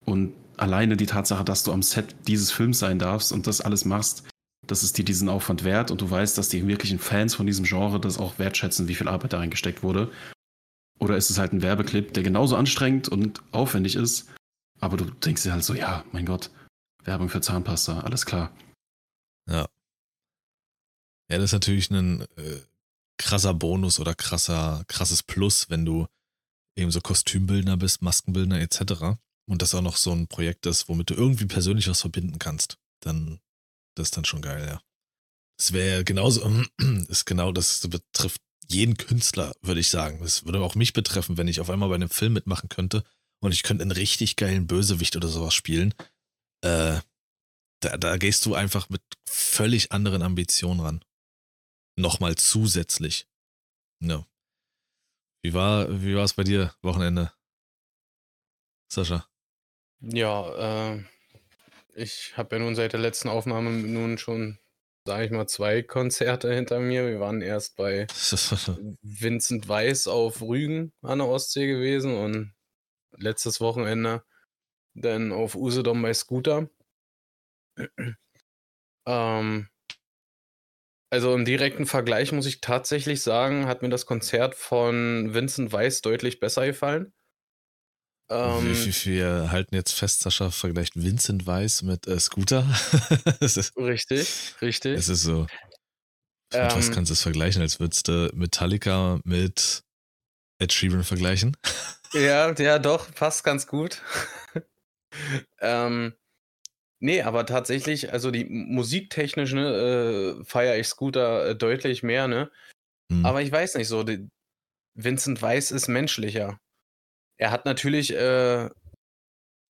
Und alleine die Tatsache, dass du am Set dieses Films sein darfst und das alles machst, das ist dir diesen Aufwand wert und du weißt, dass die wirklichen Fans von diesem Genre das auch wertschätzen, wie viel Arbeit da reingesteckt wurde. Oder ist es halt ein Werbeclip, der genauso anstrengend und aufwendig ist, aber du denkst dir halt so, ja, mein Gott, Werbung für Zahnpasta, alles klar. Ja. Ja, das ist natürlich ein äh, krasser Bonus oder krasser, krasses Plus, wenn du eben so Kostümbildner bist, Maskenbildner etc. Und das auch noch so ein Projekt ist, womit du irgendwie persönlich was verbinden kannst. Dann, das ist dann schon geil, ja. Das wäre genauso, ist genau, das betrifft jeden Künstler, würde ich sagen. Das würde auch mich betreffen, wenn ich auf einmal bei einem Film mitmachen könnte und ich könnte einen richtig geilen Bösewicht oder sowas spielen. Äh, da, da gehst du einfach mit völlig anderen Ambitionen ran. Nochmal zusätzlich. Ja. Wie war, wie war es bei dir, Wochenende? Sascha? Ja, äh, ich habe ja nun seit der letzten Aufnahme nun schon, sage ich mal, zwei Konzerte hinter mir. Wir waren erst bei Vincent Weiss auf Rügen an der Ostsee gewesen und letztes Wochenende dann auf Usedom bei Scooter. ähm, also im direkten Vergleich muss ich tatsächlich sagen, hat mir das Konzert von Vincent Weiss deutlich besser gefallen. Ähm, wir, wir halten jetzt fest, Sascha vergleicht Vincent Weiss mit äh, Scooter. ist, richtig, richtig. Es ist so. Mit ähm, was kannst du es vergleichen, als würdest du Metallica mit Ed Sheeran vergleichen? ja, ja, doch, passt ganz gut. Ähm, nee, aber tatsächlich, also die musiktechnisch ne, äh, feiere ich Scooter äh, deutlich mehr, ne? Hm. Aber ich weiß nicht so, die, Vincent Weiss ist menschlicher. Er hat natürlich äh,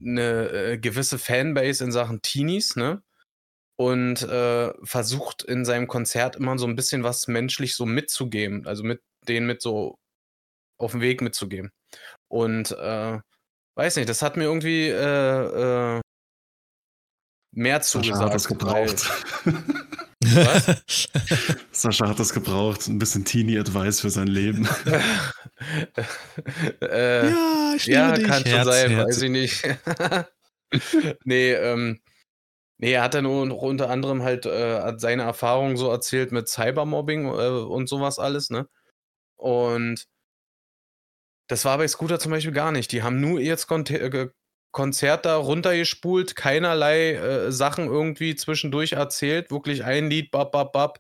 eine äh, gewisse Fanbase in Sachen Teenies, ne? Und äh, versucht in seinem Konzert immer so ein bisschen was menschlich so mitzugeben, also mit denen mit so auf den Weg mitzugeben. Und äh, weiß nicht, das hat mir irgendwie äh, äh, mehr zugesagt. Sascha hat das gebraucht. Was? Sascha hat das gebraucht, ein bisschen Teenie-Advice für sein Leben. äh, ja, ich ja dich. kann schon sein, Herz. weiß ich nicht. nee, ähm, nee, er hat dann unter anderem halt äh, seine Erfahrungen so erzählt mit Cybermobbing äh, und sowas alles, ne? Und das war bei Scooter zum Beispiel gar nicht. Die haben nur jetzt Kon äh, Konzert da runtergespult, keinerlei äh, Sachen irgendwie zwischendurch erzählt, wirklich ein Lied, bap, bap, bap,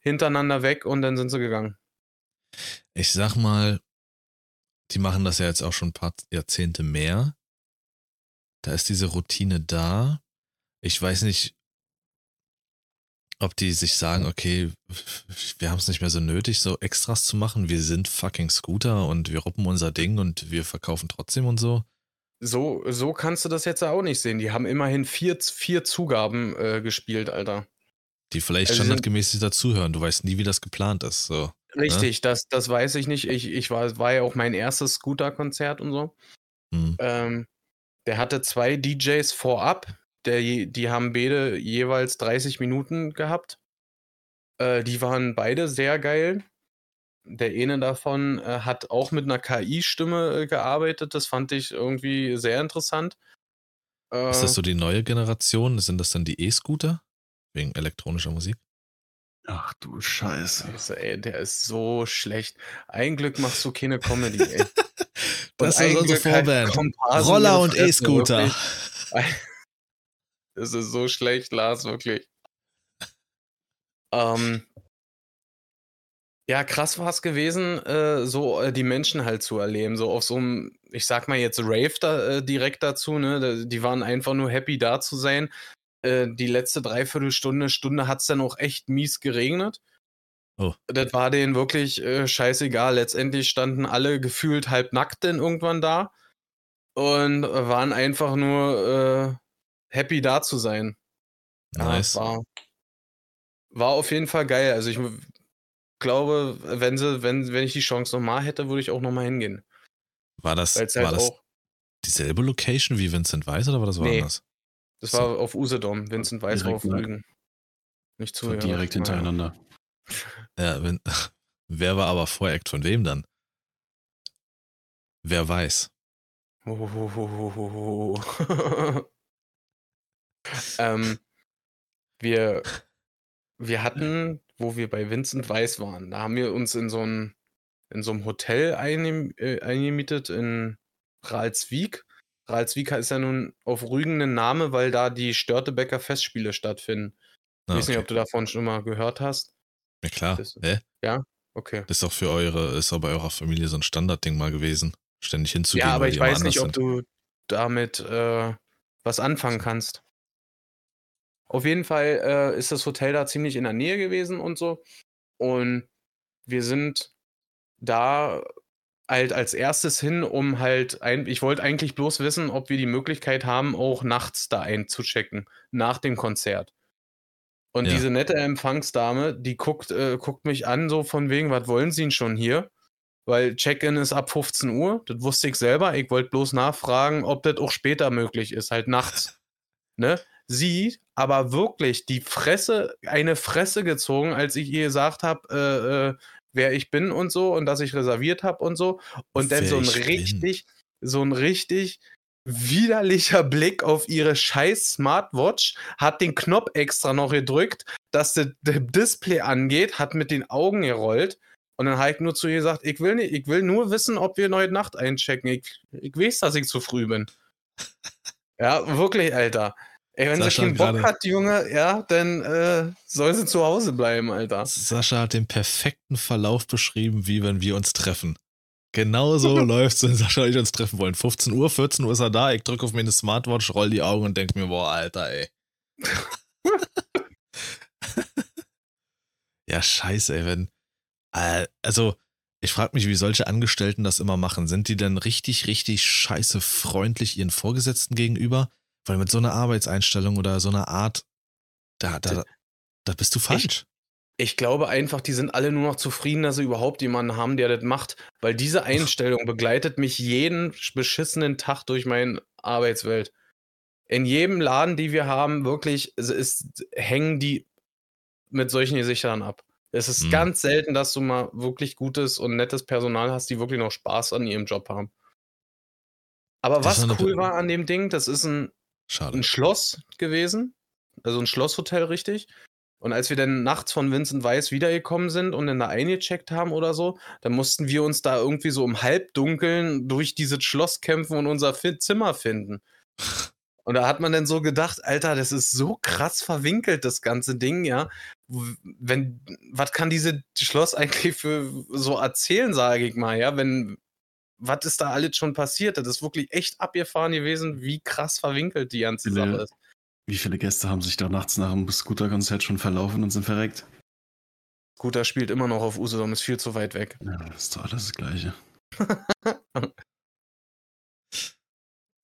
hintereinander weg und dann sind sie gegangen. Ich sag mal, die machen das ja jetzt auch schon ein paar Jahrzehnte mehr. Da ist diese Routine da. Ich weiß nicht, ob die sich sagen, okay, wir haben es nicht mehr so nötig, so Extras zu machen. Wir sind fucking Scooter und wir ruppen unser Ding und wir verkaufen trotzdem und so. So, so kannst du das jetzt auch nicht sehen. Die haben immerhin vier, vier Zugaben äh, gespielt, Alter. Die vielleicht also standardgemäß dazuhören. Du weißt nie, wie das geplant ist. So, ne? richtig, ne? das, das weiß ich nicht. Ich, ich war, war ja auch mein erstes Scooter-Konzert und so. Hm. Ähm, der hatte zwei DJs vorab, der, die haben beide jeweils 30 Minuten gehabt. Äh, die waren beide sehr geil. Der eine davon äh, hat auch mit einer KI-Stimme äh, gearbeitet. Das fand ich irgendwie sehr interessant. ist das so äh die neue Generation? Sind das dann die E-Scooter? Wegen elektronischer Musik? Ach du Scheiße. Scheiße ey, der ist so schlecht. Ein Glück machst du keine Comedy, ey. das ist unsere halt Vorband. Halt Roller und E-Scooter. Das ist so schlecht, Lars, wirklich. Ähm, ja, krass war es gewesen, äh, so äh, die Menschen halt zu erleben. So auf so einem, ich sag mal jetzt Rave da, äh, direkt dazu, ne? Die waren einfach nur happy da zu sein. Äh, die letzte Dreiviertelstunde, Stunde hat es dann auch echt mies geregnet. Oh. Das war denen wirklich äh, scheißegal. Letztendlich standen alle gefühlt halb nackt denn irgendwann da und waren einfach nur äh, happy da zu sein. Nice. Ja, war, war auf jeden Fall geil. Also ich glaube, wenn sie, wenn, wenn ich die Chance nochmal hätte, würde ich auch nochmal hingehen. War das, halt war das dieselbe Location wie Vincent Weiss oder war das nee, woanders? Das so. war auf Usedom, Vincent Weiss war auf Rügen. Nicht zu. Direkt hintereinander. Ja, wenn, wer war aber Voract von wem dann? Wer weiß. Oh. ähm, wir, wir hatten, wo wir bei Vincent Weiss waren, da haben wir uns in so ein, in so einem Hotel einge äh, eingemietet in Ralswiek. Ralswiek ist ja nun auf Rügen ein Name, weil da die Störtebecker Festspiele stattfinden. Ich ah, weiß nicht, ob du davon schon mal gehört hast. Ja klar. Das- Hä? Okay. Das ist doch für eure, ist doch bei eurer Familie so ein Standardding mal gewesen. Ständig hinzugehen. Ja, aber ich weiß nicht, ob sind. du damit äh, was anfangen kannst. Auf jeden Fall äh, ist das Hotel da ziemlich in der Nähe gewesen und so. Und wir sind da halt als erstes hin, um halt ein, ich wollte eigentlich bloß wissen, ob wir die Möglichkeit haben, auch nachts da einzuchecken, nach dem Konzert. Und Ja. diese nette Empfangsdame, die guckt, äh, guckt mich an, so von wegen, was wollen Sie denn schon hier? Weil Check-in ist ab 15 Uhr, das wusste ich selber. Ich wollte bloß nachfragen, ob das auch später möglich ist, halt nachts. ne? Sie aber wirklich die Fresse, eine Fresse gezogen, als ich ihr gesagt habe, äh, äh, wer ich bin und so und dass ich reserviert habe und so. Und dann so ein ich bin. richtig, so ein richtig widerlicher Blick auf ihre scheiß Smartwatch, hat den Knopf extra noch gedrückt, dass das das Display angeht, hat mit den Augen gerollt. Und dann habe ich nur zu ihr gesagt, ich will nicht, ich will nur wissen, ob wir heute Nacht einchecken. Ich, ich weiß, dass ich zu früh bin. ja, wirklich, Alter. Ey, wenn sie Sascha keinen Bock gerade- hat, Junge, ja, dann äh, soll sie zu Hause bleiben, Alter. Sascha hat den perfekten Verlauf beschrieben, wie wenn wir uns treffen. Genau so läuft's, wenn Sascha und ich uns treffen wollen. 15 Uhr, 14 Uhr ist er da, ich drücke auf meine Smartwatch, roll die Augen und denke mir, boah, Alter, ey. ja, scheiße, ey, wenn. Äh, also, ich frage mich, wie solche Angestellten das immer machen. Sind die denn richtig, richtig scheiße freundlich ihren Vorgesetzten gegenüber? Weil mit so einer Arbeitseinstellung oder so einer Art, da, da, da bist du falsch. Ich glaube einfach, die sind alle nur noch zufrieden, dass sie überhaupt jemanden haben, der das macht, weil diese Einstellung begleitet mich jeden beschissenen Tag durch meine Arbeitswelt. In jedem Laden, die wir haben, wirklich es ist, hängen die mit solchen Gesichtern ab. Es ist Mhm. ganz selten, dass du mal wirklich gutes und nettes Personal hast, die wirklich noch Spaß an ihrem Job haben. Aber Das was cool war an dem Ding, das ist ein Schade. ein Schloss gewesen. Also ein Schlosshotel, richtig. Und als wir dann nachts von Vincent Weiss wiedergekommen sind und dann da eingecheckt haben oder so, dann mussten wir uns da irgendwie so im Halbdunkeln durch dieses Schloss kämpfen und unser Zimmer finden. Und da hat man dann so gedacht, Alter, das ist so krass verwinkelt, das ganze Ding, ja. Wenn, was kann dieses Schloss eigentlich für so erzählen, sage ich mal, ja, wenn, was ist da alles schon passiert? Das ist wirklich echt abgefahren gewesen, wie krass verwinkelt die ganze Sache ist. Wie viele Gäste haben sich da nachts nach dem Scooter-Konzert schon verlaufen und sind verreckt? Guter spielt immer noch auf Usedom, ist viel zu weit weg. Ja, das ist doch alles das Gleiche.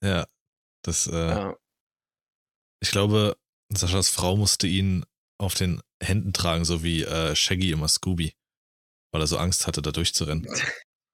Ja. Das, äh, Ja. ich glaube, Saschas Frau musste ihn auf den Händen tragen, so wie äh, Shaggy immer Scooby. Weil er so Angst hatte, da durchzurennen.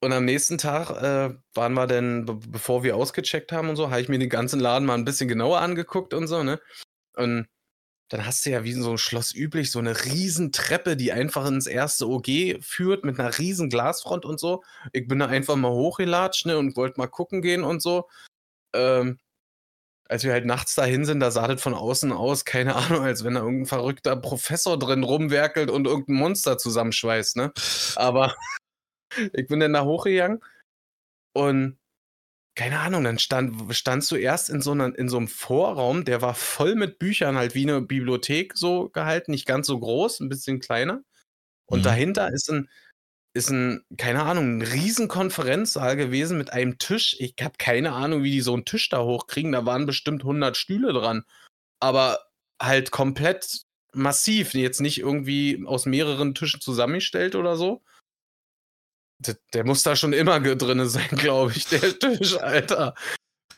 und am nächsten Tag äh, waren wir dann, be bevor wir ausgecheckt haben und so, habe ich mir den ganzen Laden mal ein bisschen genauer angeguckt und so, ne? Und dann hast du ja wie in so einem Schloss üblich so eine riesen Treppe, die einfach ins erste OG führt mit einer riesen Glasfront und so. Ich bin da einfach mal hochgelatscht, ne, und wollte mal gucken gehen und so. Ähm, als wir halt nachts dahin sind, da sah das von außen aus, keine Ahnung, als wenn da irgendein verrückter Professor drin rumwerkelt und irgendein Monster zusammenschweißt, ne? Aber ich bin dann da hochgegangen und keine Ahnung, dann stand, standst du erst in so, einer, in so einem Vorraum, der war voll mit Büchern, halt wie eine Bibliothek so gehalten, nicht ganz so groß, ein bisschen kleiner. Und Mhm. dahinter ist ein, ist ein, keine Ahnung, ein riesen Konferenzsaal gewesen mit einem Tisch. Ich habe keine Ahnung, wie die so einen Tisch da hochkriegen. Da waren bestimmt 100 Stühle dran. Aber halt komplett massiv. Jetzt nicht irgendwie aus mehreren Tischen zusammengestellt oder so. Der, der muss da schon immer drinne sein, glaube ich, der Tisch, Alter.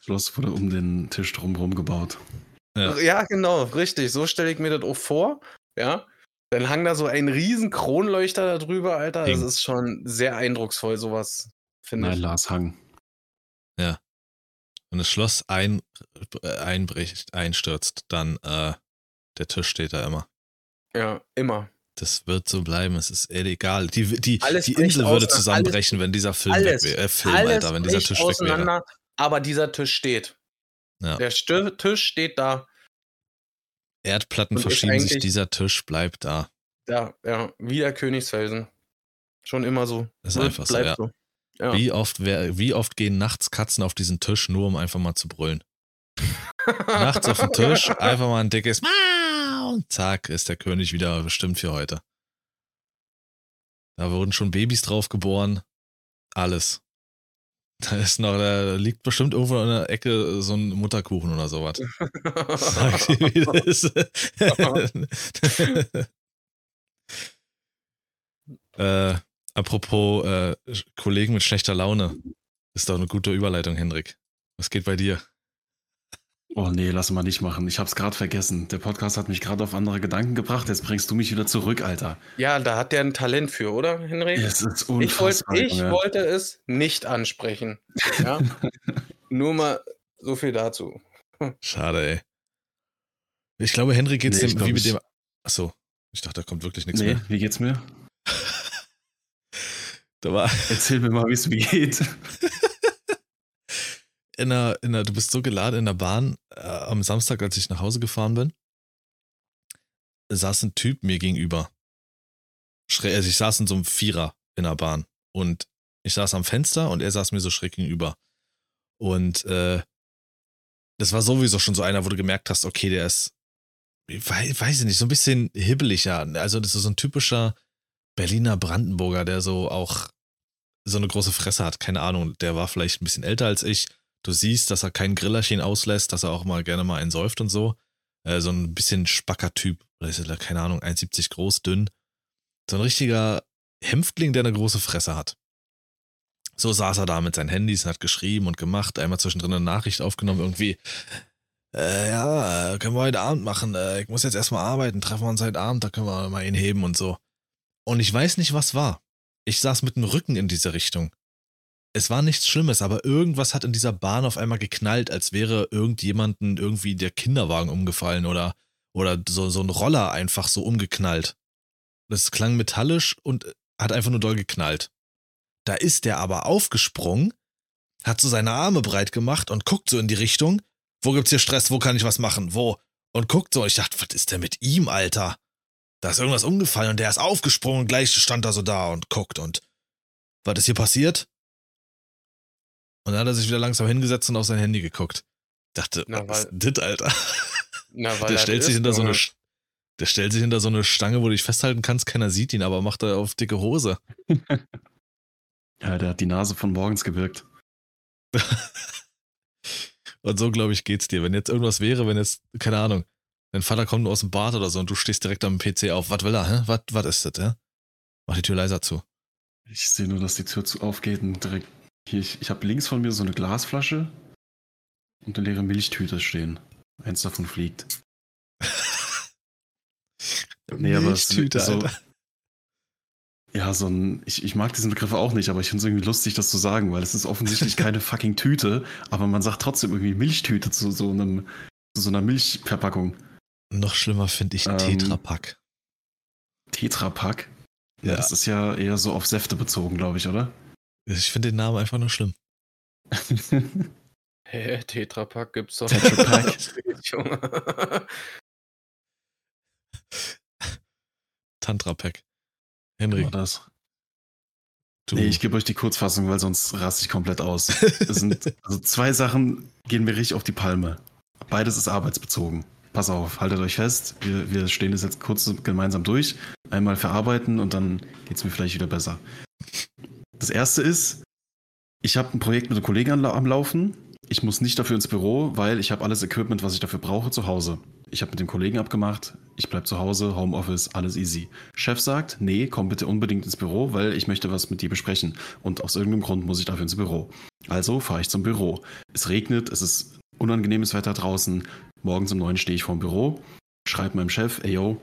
Schloss wurde um den Tisch drumherum gebaut. Ja. Ja, genau, richtig. So stelle ich mir das auch vor. Ja. Dann hang da so ein riesen Kronleuchter da drüber, Alter. Das Ding. ist schon sehr eindrucksvoll, sowas, finde Nein, ich. Lars Hang. Wenn das Schloss ein, äh, einbricht, einstürzt, dann äh, der Tisch steht da immer. Ja, immer. Das wird so bleiben, es ist egal. Die, die, Alles die Insel würde zusammenbrechen, wenn dieser Film alles, weg wäre. Äh, Film, Alles Alter, wenn dieser Tisch weg wäre. aber dieser Tisch steht. Ja. Der Stö Tisch steht da. Erdplatten Und verschieben sich, dieser Tisch bleibt da. Da, ja, wie der Königsfelsen. Schon immer so. Ist Wird- einfach so, ja. so. Ja. Wie, oft, wer, wie oft gehen nachts Katzen auf diesen Tisch, nur um einfach mal zu brüllen? Nachts auf den Tisch, einfach mal ein dickes und zack, ist der König wieder bestimmt für heute. Da wurden schon Babys drauf geboren. Alles. Da ist noch, da liegt bestimmt irgendwo in der Ecke so ein Mutterkuchen oder sowas. Sag dir, wie das ist. äh, apropos äh, Kollegen mit schlechter Laune. Ist doch eine gute Überleitung, Hendrik. Was geht bei dir? Oh nee, lass mal nicht machen. Ich hab's gerade vergessen. Der Podcast hat mich gerade auf andere Gedanken gebracht. Jetzt bringst du mich wieder zurück, Alter. ja, da hat der ein Talent für, oder, Henrik? Es ist ich wollte unfassbar. ich Junge. wollte es nicht ansprechen. Ja? Nur mal so viel dazu. Schade, ey. Ich glaube, Hendrik geht's Nee, ich dem, glaub, wie mit ich- dem. Achso, ich dachte, da kommt wirklich nichts Nee, mehr. wie geht's mir? Da war Erzähl mir mal, wie es mir geht. In der, in der, du bist so geladen in der Bahn äh, am Samstag, als ich nach Hause gefahren bin, saß ein Typ mir gegenüber. Schräg, also ich saß in so einem Vierer in der Bahn und ich saß am Fenster und er saß mir so schräg gegenüber. Und äh, das war sowieso schon so einer, wo du gemerkt hast, okay, der ist, ich wei- weiß ich nicht, so ein bisschen hibbeliger. Also das ist so ein typischer Berliner Brandenburger, der so auch so eine große Fresse hat. Keine Ahnung, der war vielleicht ein bisschen älter als ich. Du siehst, dass er kein Grillerchen auslässt, dass er auch mal gerne mal einen säuft und so. Äh, so ein bisschen spacker Typ. Keine Ahnung, 1,70 groß, dünn. So ein richtiger Hämpfling, der eine große Fresse hat. So saß er da mit seinen Handys und hat geschrieben und gemacht, einmal zwischendrin eine Nachricht aufgenommen, irgendwie. Äh, ja, äh, können wir heute Abend machen. Äh, ich muss jetzt erstmal arbeiten, treffen wir uns heute Abend, da können wir mal ihn heben und so. Und ich weiß nicht, was war. Ich saß mit dem Rücken in diese Richtung. Es war nichts Schlimmes, aber irgendwas hat in dieser Bahn auf einmal geknallt, als wäre irgendjemanden irgendwie der Kinderwagen umgefallen oder, oder so, so ein Roller einfach so umgeknallt. Das klang metallisch und hat einfach nur doll geknallt. Da ist der aber aufgesprungen, hat so seine Arme breit gemacht und guckt so in die Richtung. Wo gibt's hier Stress? Wo kann ich was machen? Wo? Und guckt so. Ich dachte, was ist denn mit ihm, Alter? Da ist irgendwas umgefallen und der ist aufgesprungen und gleich stand er so da und guckt und was ist hier passiert? Und dann hat er sich wieder langsam hingesetzt und auf sein Handy geguckt. Dachte, Na, was weil- ist das, Alter? Na, weil Der das stellt sich hinter so eine der stellt sich hinter so eine Stange, wo du dich festhalten kannst, keiner sieht ihn, aber macht er auf dicke Hose. Ja, der hat die Nase von morgens gewirkt. Und so, glaube ich, geht's dir. Wenn jetzt irgendwas wäre, wenn jetzt, keine Ahnung, dein Vater kommt nur aus dem Bad oder so und du stehst direkt am PC auf, was will er, hä? Was, was ist das, hä? Mach die Tür leiser zu. Ich sehe nur, dass die Tür zu aufgeht und direkt hier, ich, ich habe links von mir so eine Glasflasche und eine leere Milchtüte stehen. Eins davon fliegt. Nee, aber Milchtüte, so- Alter. Ja, so ein, ich, ich mag diesen Begriff auch nicht, aber ich finde es irgendwie lustig, das zu sagen, weil es ist offensichtlich keine fucking Tüte, aber man sagt trotzdem irgendwie Milchtüte zu so einem, zu so einer Milchverpackung. Noch schlimmer finde ich Ähm, Tetrapack. Tetrapack. Ja. das ist ja eher so auf Säfte bezogen, glaube ich, oder? Ich finde den Namen einfach nur schlimm. Hä, Tetrapack gibt's doch. Tetra Pak. Junge. Tantra-Pack. Henrik, das. du. Nee, ich gebe euch die Kurzfassung, weil sonst raste ich komplett aus. Es sind also zwei Sachen, gehen mir richtig auf die Palme. Beides ist arbeitsbezogen. Pass auf, haltet euch fest. Wir, wir stehen das jetzt kurz gemeinsam durch. Einmal verarbeiten und dann geht es mir vielleicht wieder besser. Das erste ist, ich habe ein Projekt mit einem Kollegen am, Laufen. Ich muss nicht dafür ins Büro, weil ich habe alles Equipment, was ich dafür brauche, zu Hause. Ich habe mit dem Kollegen abgemacht, ich bleibe zu Hause, Homeoffice, alles easy. Chef sagt, nee, komm bitte unbedingt ins Büro, weil ich möchte was mit dir besprechen. Und aus irgendeinem Grund muss ich dafür ins Büro. Also fahre ich zum Büro. Es regnet, es ist unangenehmes Wetter draußen. Morgens um neun stehe ich vorm Büro, schreibe meinem Chef, ey yo,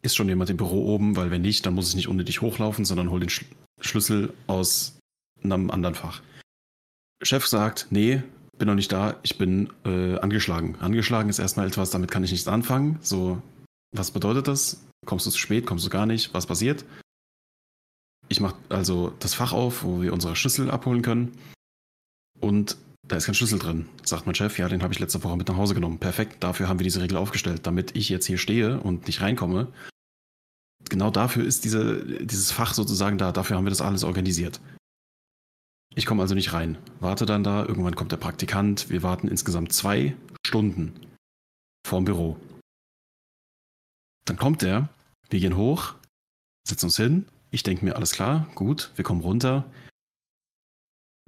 ist schon jemand im Büro oben, weil wenn nicht, dann muss ich nicht unnötig hochlaufen, sondern hol den Schlüssel aus einem anderen Fach. Chef sagt, nee, bin noch nicht da, ich bin äh, angeschlagen. Angeschlagen ist erstmal etwas, damit kann ich nichts anfangen. So, was bedeutet das? Kommst du zu spät, kommst du gar nicht? Was passiert? Ich mache also das Fach auf, wo wir unsere Schlüssel abholen können. Und da ist kein Schlüssel drin. Sagt mein Chef, ja, den habe ich letzte Woche mit nach Hause genommen. Perfekt, dafür haben wir diese Regel aufgestellt, damit ich jetzt hier stehe und nicht reinkomme. Genau dafür ist diese, dieses Fach sozusagen da, dafür haben wir das alles organisiert. Ich komme also nicht rein, warte dann da, irgendwann kommt der Praktikant, wir warten insgesamt zwei Stunden vorm Büro. Dann kommt er, wir gehen hoch, setzen uns hin, ich denke mir, alles klar, gut, wir kommen runter.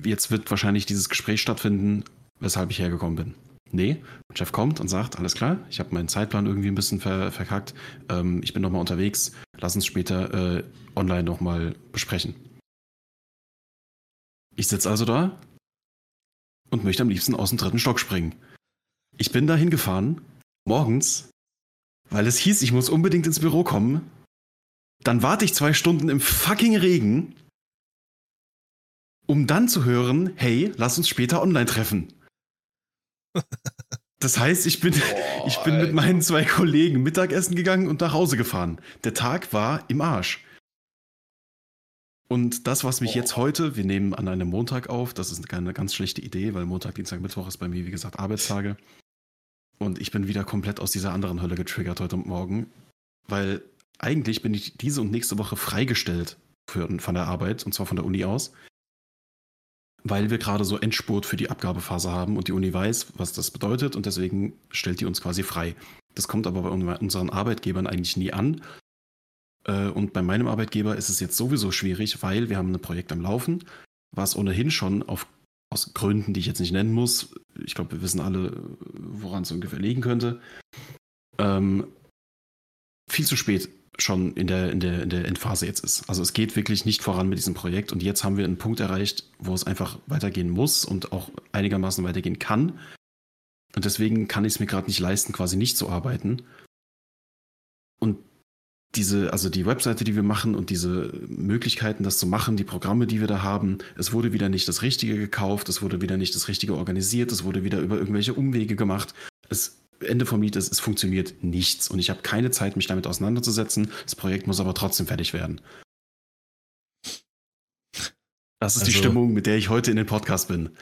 Jetzt wird wahrscheinlich dieses Gespräch stattfinden, weshalb ich hergekommen bin. Nee, mein Chef kommt und sagt, alles klar, ich habe meinen Zeitplan irgendwie ein bisschen ver verkackt, ähm, ich bin nochmal unterwegs, lass uns später äh, online nochmal besprechen. Ich sitze also da und möchte am liebsten aus dem dritten Stock springen. Ich bin dahin gefahren, morgens, weil es hieß, ich muss unbedingt ins Büro kommen. Dann warte ich zwei Stunden im fucking Regen, um dann zu hören, hey, lass uns später online treffen. Das heißt, ich bin, Boah, ich bin mit meinen zwei Kollegen Mittagessen gegangen und nach Hause gefahren. Der Tag war im Arsch. Und das, was mich Boah. jetzt heute, wir nehmen an einem Montag auf, das ist eine ganz schlechte Idee, weil Montag, Dienstag, Mittwoch ist bei mir, wie gesagt, Arbeitstage. Und ich bin wieder komplett aus dieser anderen Hölle getriggert heute Morgen, weil eigentlich bin ich diese und nächste Woche freigestellt für, von der Arbeit, und zwar von der Uni aus, weil wir gerade so Endspurt für die Abgabephase haben und die Uni weiß, was das bedeutet und deswegen stellt die uns quasi frei. Das kommt aber bei unseren Arbeitgebern eigentlich nie an. Äh, und bei meinem Arbeitgeber ist es jetzt sowieso schwierig, weil wir haben ein Projekt am Laufen, was ohnehin schon auf aus Gründen, die ich jetzt nicht nennen muss, ich glaube, wir wissen alle, woran es ungefähr liegen könnte, ähm, viel zu spät schon in der, in, der, in der Endphase jetzt ist. Also es geht wirklich nicht voran mit diesem Projekt und jetzt haben wir einen Punkt erreicht, wo es einfach weitergehen muss und auch einigermaßen weitergehen kann. Und deswegen kann ich es mir gerade nicht leisten, quasi nicht zu arbeiten. Und diese, also die Webseite, die wir machen und diese Möglichkeiten, das zu machen, die Programme, die wir da haben, es wurde wieder nicht das Richtige gekauft, es wurde wieder nicht das Richtige organisiert, es wurde wieder über irgendwelche Umwege gemacht. Es, Ende vom Lied ist, es funktioniert nichts und ich habe keine Zeit, mich damit auseinanderzusetzen. Das Projekt muss aber trotzdem fertig werden. Das ist also, die Stimmung, mit der ich heute in den Podcast bin.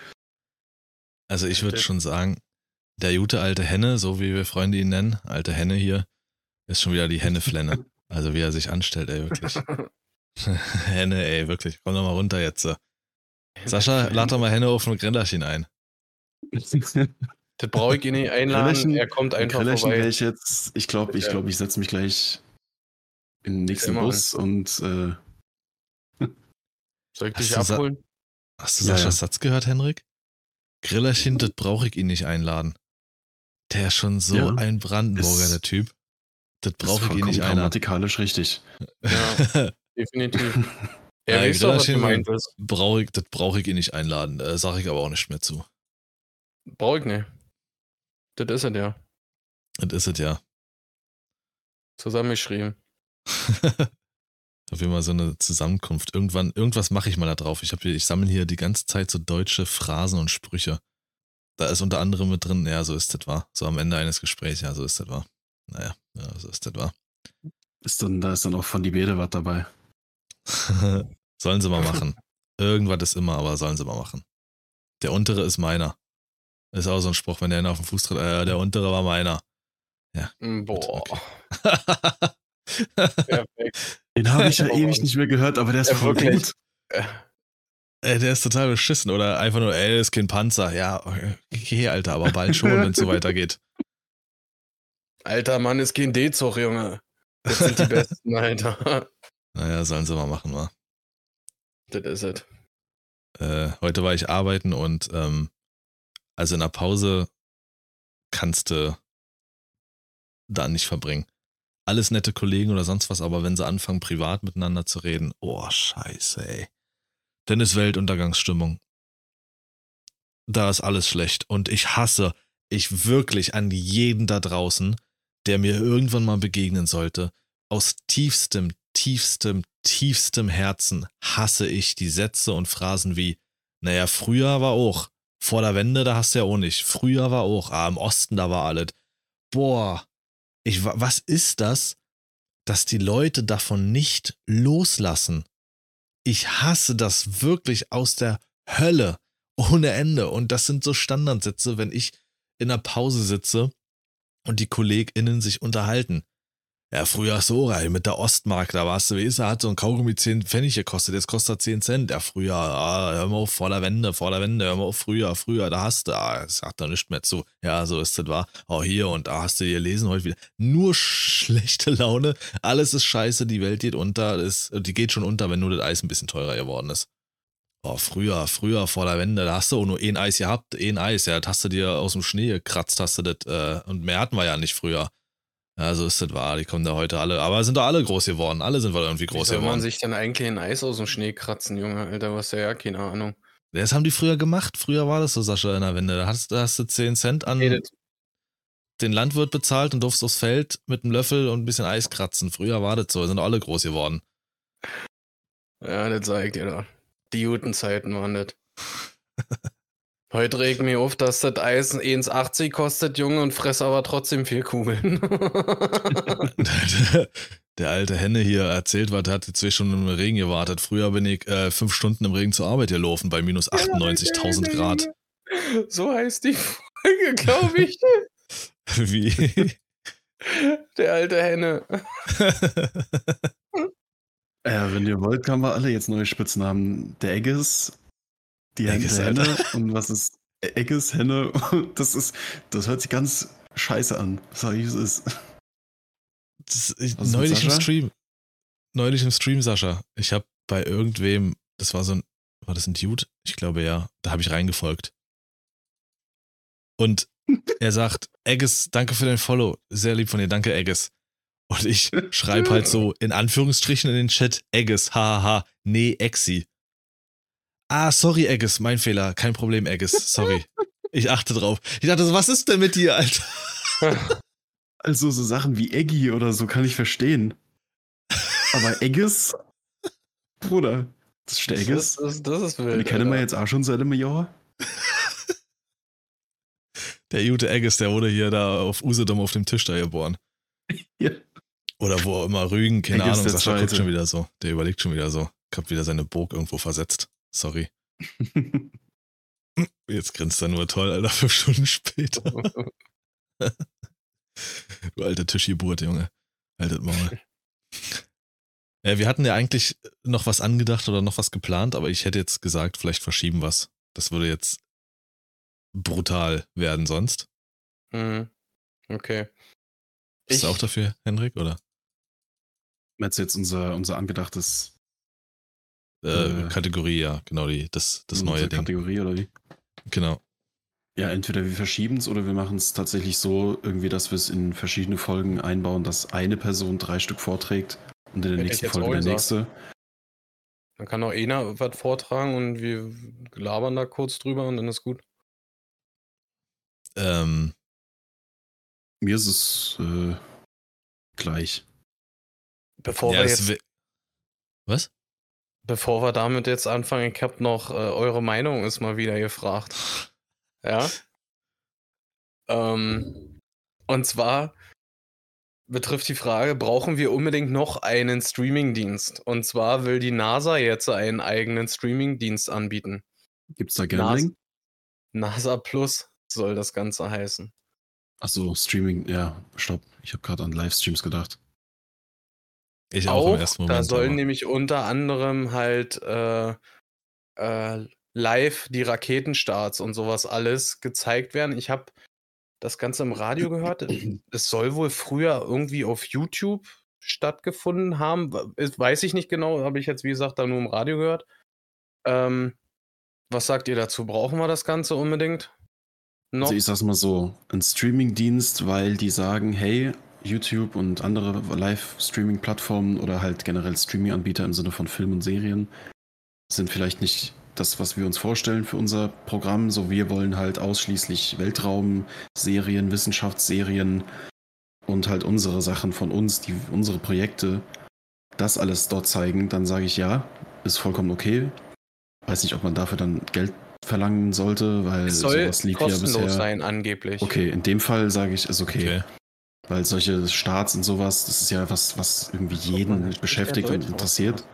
Also ich würde schon sagen, der gute alte Henne, so wie wir Freunde ihn nennen, alte Henne hier, ist schon wieder die Henneflenne. Also wie er sich anstellt, ey, wirklich. Henne, ey, wirklich. Komm doch mal runter jetzt. Sascha, lad doch mal Henne auf ein Grillerchen ein. Das brauche ich ihn nicht einladen. Grillerchen, er kommt einfach Grillerchen vorbei. Ich jetzt, ich glaube, ich, glaub, ich setze mich gleich in den nächsten Bus an. und äh, soll ich dich abholen? Hast du Saschas ja, Satz gehört, Henrik? Grillerchen, das brauche ich ihn nicht einladen. Der ist schon so ja, ein Brandenburger, der Typ. Das brauche ich eh nicht einer. grammatikalisch richtig. Ja, definitiv. Ja, ja, doch, was gemeint ist. Brauch ich, das brauche ich eh nicht einladen. Äh, Sage ich aber auch nicht mehr zu. Brauche ich nicht. Das ist es ja. Das ist es ja. Zusammengeschrieben. Auf jeden Fall so eine Zusammenkunft. Irgendwann, irgendwas mache ich mal da drauf. Ich, ich sammle hier die ganze Zeit so deutsche Phrasen und Sprüche. Da ist unter anderem mit drin, ja, so ist das wahr. So am Ende eines Gesprächs, ja, so ist das wahr. Naja, ja, so ist das wahr. Ist dann, da ist dann auch von die Bede was dabei. sollen sie mal machen. Irgendwas ist immer, aber sollen sie mal machen. Der untere ist meiner. Ist auch so ein Spruch, wenn der einen auf den Fuß tritt, äh, der untere war meiner. Ja. Mm, boah. Perfekt. Den habe ich ja ewig nicht mehr gehört, aber der ist ja, voll wirklich. gut. Ey, der ist total beschissen. Oder einfach nur, ey, das ist kein Panzer. Ja, okay, Alter, aber bald schon, wenn es so weitergeht. Alter Mann ist kein D-Zug, Junge. Das sind die Besten, Alter. Naja, sollen sie mal machen, wa? Das ist es. Äh, heute war ich arbeiten und ähm, also in der Pause kannst du da nicht verbringen. Alles nette Kollegen oder sonst was, aber wenn sie anfangen, privat miteinander zu reden, oh, scheiße, ey. Dann ist Weltuntergangsstimmung. Da ist alles schlecht. Und ich hasse, ich wirklich an jeden da draußen, der mir irgendwann mal begegnen sollte, aus tiefstem, tiefstem, tiefstem Herzen hasse ich die Sätze und Phrasen wie, naja, früher war auch, vor der Wende, da hast du ja auch nicht, früher war auch, ah, im Osten, da war alles. Boah, ich, was ist das, dass die Leute davon nicht loslassen? Ich hasse das wirklich aus der Hölle. ohne Ende. Und das sind so Standardsätze, wenn ich in der Pause sitze und die KollegInnen sich unterhalten. Ja, früher so, ey, mit der Ostmark, da warst du, wie ist er, hat so ein Kaugummi 10 Pfennig gekostet, jetzt kostet er 10 Cent. Ja, früher, ah, hör mal auf, vor der Wende, vor der Wende, hör mal auf, früher, früher, da hast du, ah, sagt da nicht mehr zu. Ja, so ist das, war. Oh, hier und da hast du gelesen heute wieder. Nur schlechte Laune, alles ist scheiße, die Welt geht unter, ist, die geht schon unter, wenn nur das Eis ein bisschen teurer geworden ist. Oh, früher, früher vor der Wende, da hast du auch nur ein Eis gehabt, ein Eis, ja, das hast du dir aus dem Schnee gekratzt, hast du das, äh, und mehr hatten wir ja nicht früher. Ja, so ist das wahr. Die kommen da heute alle. Aber sind doch alle groß geworden. Alle sind wir irgendwie groß Wie soll geworden. man sich denn eigentlich ein Eis aus dem Schnee kratzen, Junge? Alter, was ja, keine Ahnung. Das haben die früher gemacht. Früher war das so, Sascha, in der Wende. Da hast, da hast du 10 Cent an das- den Landwirt bezahlt und durfst aufs Feld mit einem Löffel und ein bisschen Eis kratzen. Früher war das so. Sind doch alle groß geworden. Ja, das ich dir da. Die guten Zeiten waren das. Heute regt mir auf, dass das Eis 1,80 kostet, Junge, und fress aber trotzdem vier Kugeln. Der alte Henne hier erzählt, was hat zwei Stunden im Regen gewartet. Früher bin ich äh, fünf Stunden im Regen zur Arbeit gelaufen bei minus 98.000 Grad. So heißt die Folge, glaube ich. Wie? Der alte Henne. Ja, wenn ihr wollt, haben wir alle jetzt neue Spitznamen. Der Egges, die Egges, Henne Alter. und was ist Egges, Henne. Das ist, das hört sich ganz scheiße an. Sag ich, es ist. Das, ich, neulich im? Stream. Neulich im Stream, Sascha. Ich habe bei irgendwem, das war so ein, war das ein Dude? Ich glaube ja. Da habe ich reingefolgt. Und er sagt, Egges, danke für dein Follow. Sehr lieb von dir, danke, Egges. Und ich schreibe halt so in Anführungsstrichen in den Chat, Egges, hahaha, nee, Exi. Ah, sorry, Egges, mein Fehler, kein Problem, Egges, sorry. Ich achte drauf. Ich dachte so, was ist denn mit dir, Alter? Also so Sachen wie Eggy oder so kann ich verstehen. Aber Egges, Bruder, das ist der Das, Egges. das, das ist Die wild. kennen wir jetzt auch schon seit einem Jahr. Der gute Egges, der wurde hier da auf Usedom auf dem Tisch da geboren. Ja. Oder wo auch immer Rügen, keine Egges Ahnung, der Sascha guckt Zweite. schon wieder so. Der überlegt schon wieder so. Ich hab wieder seine Burg irgendwo versetzt. Sorry. Jetzt grinst er nur toll, Alter, fünf Stunden später. Du alte Tischgeburt, Junge. Haltet Maul. Ja, wir hatten ja eigentlich noch was angedacht oder noch was geplant, aber ich hätte jetzt gesagt, vielleicht verschieben was. Das würde jetzt brutal werden sonst. Mhm. Okay. Bist du Ich- auch dafür, Henrik, oder? Meinst du jetzt unser, unser angedachtes Äh, Äh, Kategorie, ja, genau, die, das, das neue Ding. Kategorie oder wie? Genau. Ja, entweder wir verschieben es oder wir machen es tatsächlich so, irgendwie, dass wir es in verschiedene Folgen einbauen, dass eine Person drei Stück vorträgt und in der ich nächsten Folge der nächste. Dann kann auch einer was vortragen und wir labern da kurz drüber und dann ist gut. Ähm, Mir ist es äh, gleich. Bevor, ja, wir jetzt, Was? Bevor wir damit jetzt anfangen, ich habe noch äh, eure Meinung ist mal wieder gefragt. Ja. Ähm, und zwar betrifft die Frage, brauchen wir unbedingt noch einen Streamingdienst? Und zwar will die NASA jetzt einen eigenen Streamingdienst anbieten. Gibt es da Nas- Gambling? NASA Plus soll das Ganze heißen. Achso, Streaming, ja, stopp. Ich habe gerade an Livestreams gedacht. Ich auch, Auch, im ersten da Moment. sollen aber- nämlich unter anderem halt äh, äh, live die Raketenstarts und sowas alles gezeigt werden. Ich habe das Ganze im Radio gehört. Es soll wohl früher irgendwie auf YouTube stattgefunden haben. Weiß ich nicht genau, habe ich jetzt wie gesagt da nur im Radio gehört. Ähm, was sagt ihr dazu? Brauchen wir das Ganze unbedingt? Noch? Also ich sag's mal so, ein Streaming-Dienst, weil die sagen, hey, YouTube und andere Live-Streaming-Plattformen oder halt generell Streaming-Anbieter im Sinne von Film und Serien sind vielleicht nicht das, was wir uns vorstellen für unser Programm. So, wir wollen halt ausschließlich Weltraumserien, Wissenschaftsserien und halt unsere Sachen von uns, die, unsere Projekte, das alles dort zeigen. Dann sage ich ja, ist vollkommen okay. Weiß nicht, ob man dafür dann Geld verlangen sollte, weil es soll sowas lief ja kostenlos bisher. sein, angeblich. Okay, in dem Fall sage ich, ist okay. Okay. Weil solche Starts und sowas, das ist ja was, was irgendwie jeden beschäftigt und interessiert.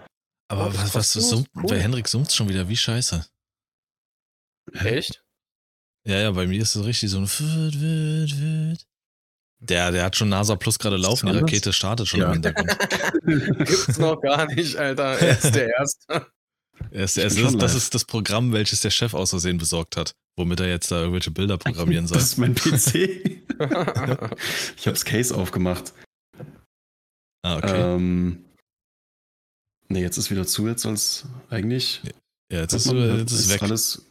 Aber Oh, was, was summt, Cool. der Henrik summt schon wieder wie scheiße. Echt? Ja, ja, bei mir ist es richtig so ein. Der, der hat schon NASA Plus gerade laufen, die? Rakete startet schon Ja. im Hintergrund. Gibt's noch gar nicht, Alter. Er ist der Erste. Ich er ist, das, ist das Programm, welches der Chef aus Versehen besorgt hat, womit er jetzt da irgendwelche Bilder programmieren soll. Das ist mein PC. ich habe das Case aufgemacht. Ah, okay. Ähm, ne, jetzt ist wieder zu, jetzt soll es eigentlich. ja, jetzt ist, man, jetzt ist es weg. alles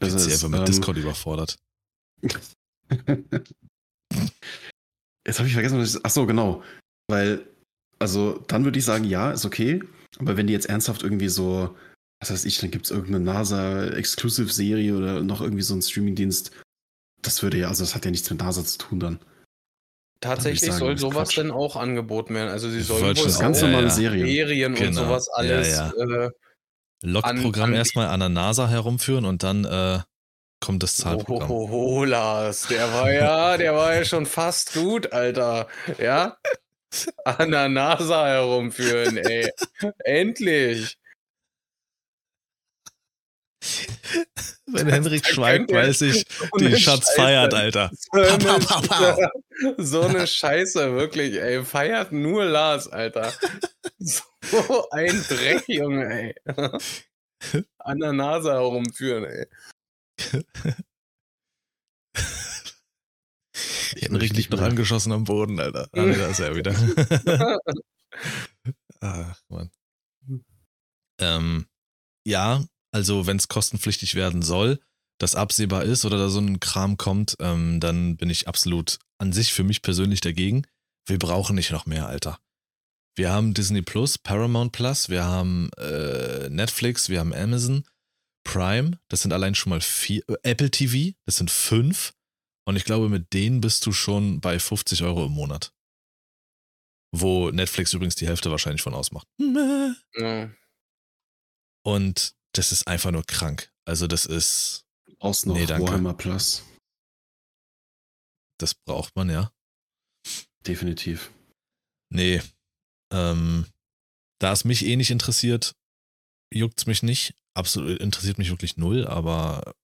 Jetzt besser. ist sie ist. einfach mit Ähm, Discord überfordert. Jetzt habe ich vergessen, was ich. Ach so, genau. Weil, also, dann würde ich sagen, ja, ist okay. Aber wenn die jetzt ernsthaft irgendwie so, was weiß ich, dann gibt es irgendeine NASA-Exclusive-Serie oder noch irgendwie so einen Streamingdienst, das würde ja, also, das hat ja nichts mit NASA zu tun dann. Tatsächlich sagen, soll sowas Quatsch. denn auch angeboten werden. Also sie sollen wohl schon Das ganz Ja, normale ja. Serien. Serien und Genau. sowas alles. Ja, Äh, Log-Programm an- erstmal an der NASA herumführen und dann äh, kommt das oh, Zahlprogramm. oh, oh, Lars, der war ja, der war ja schon fast gut, Alter. Ja? An der NASA herumführen, ey. Endlich. Wenn Henrik schweigt, weiß ich, So die Schatz Scheiße. feiert, Alter. So eine, Pow, pow, pow, so eine Scheiße, wirklich, ey. Feiert nur Lars, Alter. So ein Dreck, Junge, ey. An der Nase herumführen, ey. Henrik liegt noch angeschossen am Boden, Alter. Ah, da ist er wieder. Ach, Mann. Ähm, ja, also wenn es kostenpflichtig werden soll, das absehbar ist oder da so ein Kram kommt, ähm, dann bin ich absolut an sich für mich persönlich dagegen. Wir brauchen nicht noch mehr, Alter. Wir haben Disney Plus, Paramount Plus, wir haben äh, Netflix, wir haben Amazon, Prime, das sind allein schon mal vier, äh, Apple TV, das sind fünf. Und ich glaube, mit denen bist du schon bei 50 Euro im Monat. Wo Netflix übrigens die Hälfte wahrscheinlich von ausmacht. Ja. Und das ist einfach nur krank. Also das ist, Brauchst noch Nee, danke. Warhammer Plus. das braucht man ja. Definitiv. Nee. Ähm, da es mich eh nicht interessiert, juckt's mich nicht. Absolut interessiert mich wirklich null, aber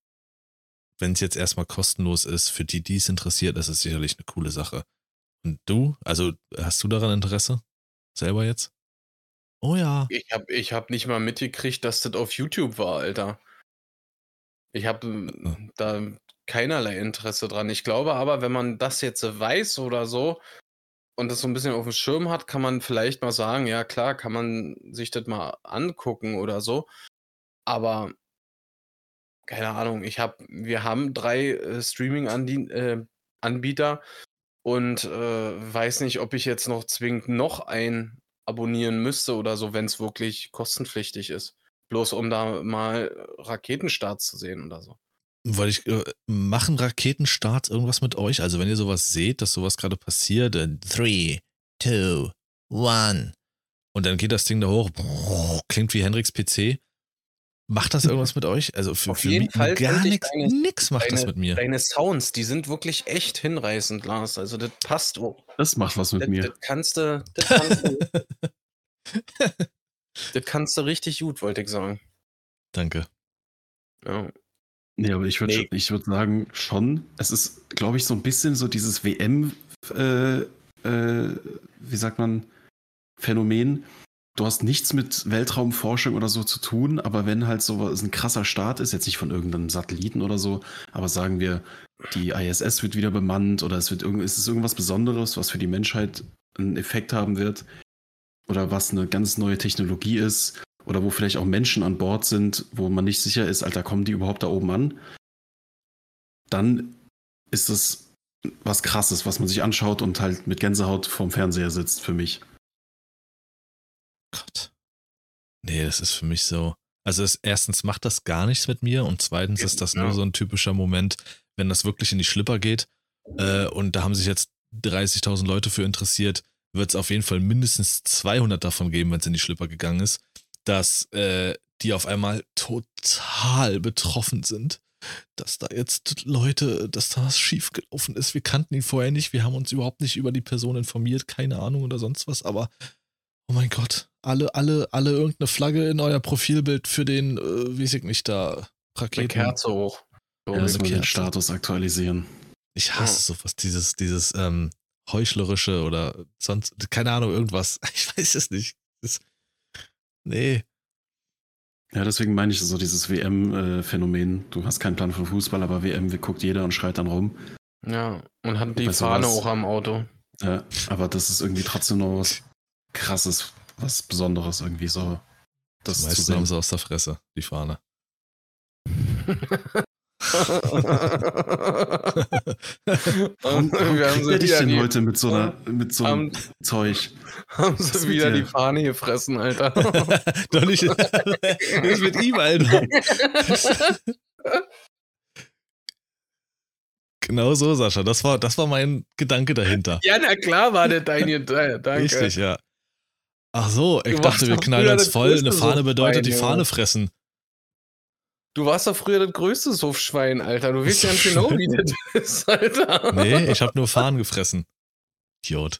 wenn es jetzt erstmal kostenlos ist, für die, die es interessiert, ist es sicherlich eine coole Sache. Und du? Also, hast du daran Interesse? Selber jetzt? Oh ja. Ich hab, ich hab nicht mal mitgekriegt, dass das auf YouTube war, Alter. Ich habe da keinerlei Interesse dran. Ich glaube aber, wenn man das jetzt weiß oder so und das so ein bisschen auf dem Schirm hat, kann man vielleicht mal sagen, ja klar, kann man sich das mal angucken oder so. Aber keine Ahnung, ich habe, wir haben drei äh, Streaming-Anbieter und äh, weiß nicht, ob ich jetzt noch zwingend noch einen abonnieren müsste oder so, wenn es wirklich kostenpflichtig ist. Bloß um da mal Raketenstarts zu sehen oder so. Weil ich, äh, machen Raketenstarts irgendwas mit euch? Also wenn ihr sowas seht, dass sowas gerade passiert, in 3, 2, 1 und dann geht das Ding da hoch, klingt wie Henriks PC. Macht das irgendwas mit euch? Also für, Auf für jeden mich Fall gar nichts, deine- nix macht das deine- mit mir. Deine Sounds, die sind wirklich echt hinreißend, Lars. Also das passt. Oh, Das macht was mit das, mir. das kannst du, das kannst du, das kannst du richtig gut, wollte ich sagen. Danke. Ja. Nee, aber ich würde Nee. ich würd sagen, schon. Es ist, glaube ich, so ein bisschen so dieses WM, äh, äh, wie sagt man, Phänomen. Du hast nichts mit Weltraumforschung oder so zu tun, aber wenn halt so was ein krasser Start ist, jetzt nicht von irgendeinem Satelliten oder so, aber sagen wir, die ISS wird wieder bemannt oder es wird irgend, ist es irgendwas Besonderes, was für die Menschheit einen Effekt haben wird oder was eine ganz neue Technologie ist oder wo vielleicht auch Menschen an Bord sind, wo man nicht sicher ist, Alter, kommen die überhaupt da oben an? Dann ist es was Krasses, was man sich anschaut und halt mit Gänsehaut vorm Fernseher sitzt für mich. Gott. Nee, das ist für mich so. Also es, erstens macht das gar nichts mit mir und zweitens ist das nur so ein typischer Moment, wenn das wirklich in die Schlipper geht äh, und da haben sich jetzt 30.000 Leute für interessiert, wird es auf jeden Fall mindestens 200 davon geben, wenn es in die Schlipper gegangen ist, dass äh, die auf einmal total betroffen sind, dass da jetzt Leute, dass da was schiefgelaufen ist. Wir kannten ihn vorher nicht, wir haben uns überhaupt nicht über die Person informiert, keine Ahnung oder sonst was, aber oh mein Gott, alle, alle, alle irgendeine Flagge in euer Profilbild für den, äh, weiß ich nicht, da, Eine Raketen. Kerze hoch. So, Ja, Muss so man den. Status aktualisieren. Ich hasse sowas, dieses, dieses ähm, heuchlerische oder sonst, keine Ahnung, irgendwas. Ich weiß es nicht. Das, nee. Ja, deswegen meine ich so dieses WM-Phänomen. Du hast keinen Plan von Fußball, aber WM guckt jeder und schreit dann rum. ja, und hat die Fahne was? auch am Auto. Ja, aber das ist irgendwie trotzdem noch was Krasses, was Besonderes irgendwie so. Das zu meisten haben sie aus der Fresse, die Fahne. Warum, warum wir haben kriegt sie dich denn die, heute mit so, einer, mit so einem haben, Zeug? haben sie wieder die? Fahne gefressen, Alter. Doch nicht. Ist mit ihm, Alter? genau so, Sascha. Das war, das war mein Gedanke dahinter. ja, na klar war der dein Danke. Richtig, ja. Ach so, ich Du dachte, wir knallen uns voll. Eine Fahne bedeutet die Fahne fressen. Du warst doch früher das größte Suffschwein, Alter. Du weißt ja nicht genau, wie das ist, Alter. Nee, ich habe nur Fahnen gefressen. Idiot.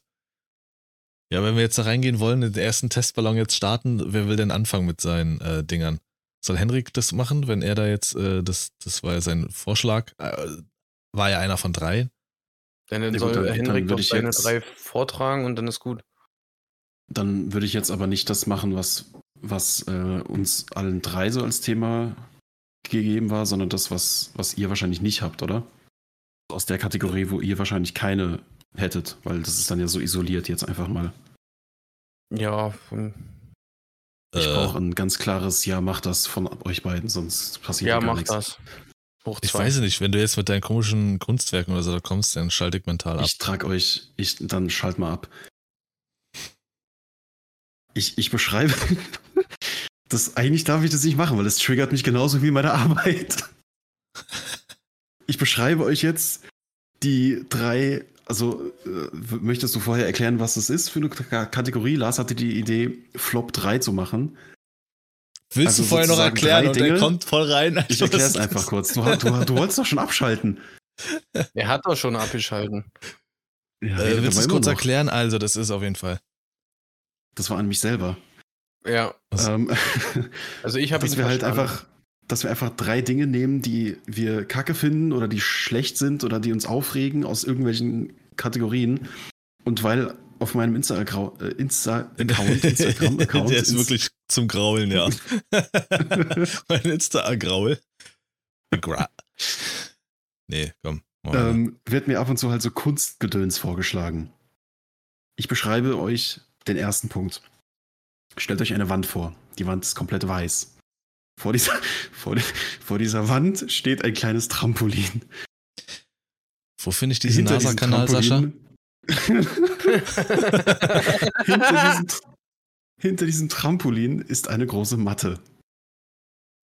Ja, wenn wir jetzt da reingehen wollen, den ersten Testballon jetzt starten, wer will denn anfangen mit seinen äh, Dingern? Soll Henrik das machen, wenn er da jetzt, äh, das, das war ja sein Vorschlag, äh, war ja einer von drei. Dann soll dann- dann Henrik doch seine drei vortragen und dann ist gut. Dann würde ich jetzt aber nicht das machen, was, was äh, uns allen drei so als Thema gegeben war, sondern das, was, was ihr wahrscheinlich nicht habt, oder? Aus der Kategorie, wo ihr wahrscheinlich keine hättet, weil das ist dann ja so isoliert jetzt einfach mal. Ja, hm, Ich Äh, brauche ein ganz klares Ja, macht das von euch beiden, sonst passiert ja, gar mach nichts. das. Hoch ich zwei. weiß nicht, wenn du jetzt mit deinen komischen Kunstwerken oder so da kommst, dann schalte ich mental ab. Ich trag euch, ich, dann schalt mal ab. Ich, ich beschreibe. Das, eigentlich darf ich das nicht machen, weil es triggert mich genauso wie meine Arbeit. Ich beschreibe euch jetzt die drei. Also, äh, möchtest du vorher erklären, was das ist für eine K Kategorie? Lars hatte die Idee, Flop 3 zu machen. Willst also du vorher noch erklären und der Dinge? kommt voll rein? Ich erkläre es einfach kurz. Du, du, du wolltest doch schon abschalten. Er hat doch schon abgeschalten. Ja, Äh, willst du es kurz noch. erklären? Also, das ist auf jeden Fall. Das war an mich selber. Ja? Ähm, also ich habe dass wir halt einfach, dass wir einfach drei Dinge nehmen, die wir kacke finden oder die schlecht sind oder die uns aufregen aus irgendwelchen Kategorien. Und weil auf meinem Insta-Account, äh, Insta-Account, Instagram-Account, Der ist Inst- wirklich zum Graulen, ja. mein Insta-Graul. Gra nee, komm. ähm, wird mir ab und zu halt so Kunstgedöns vorgeschlagen. Ich beschreibe euch ersten Punkt. Stellt euch eine Wand vor. Die Wand ist komplett weiß. Vor dieser, vor, vor dieser Wand steht ein kleines Trampolin. Wo finde ich diesen NASA-Kanal, Sascha? hinter, diesem, hinter diesem Trampolin ist eine große Matte.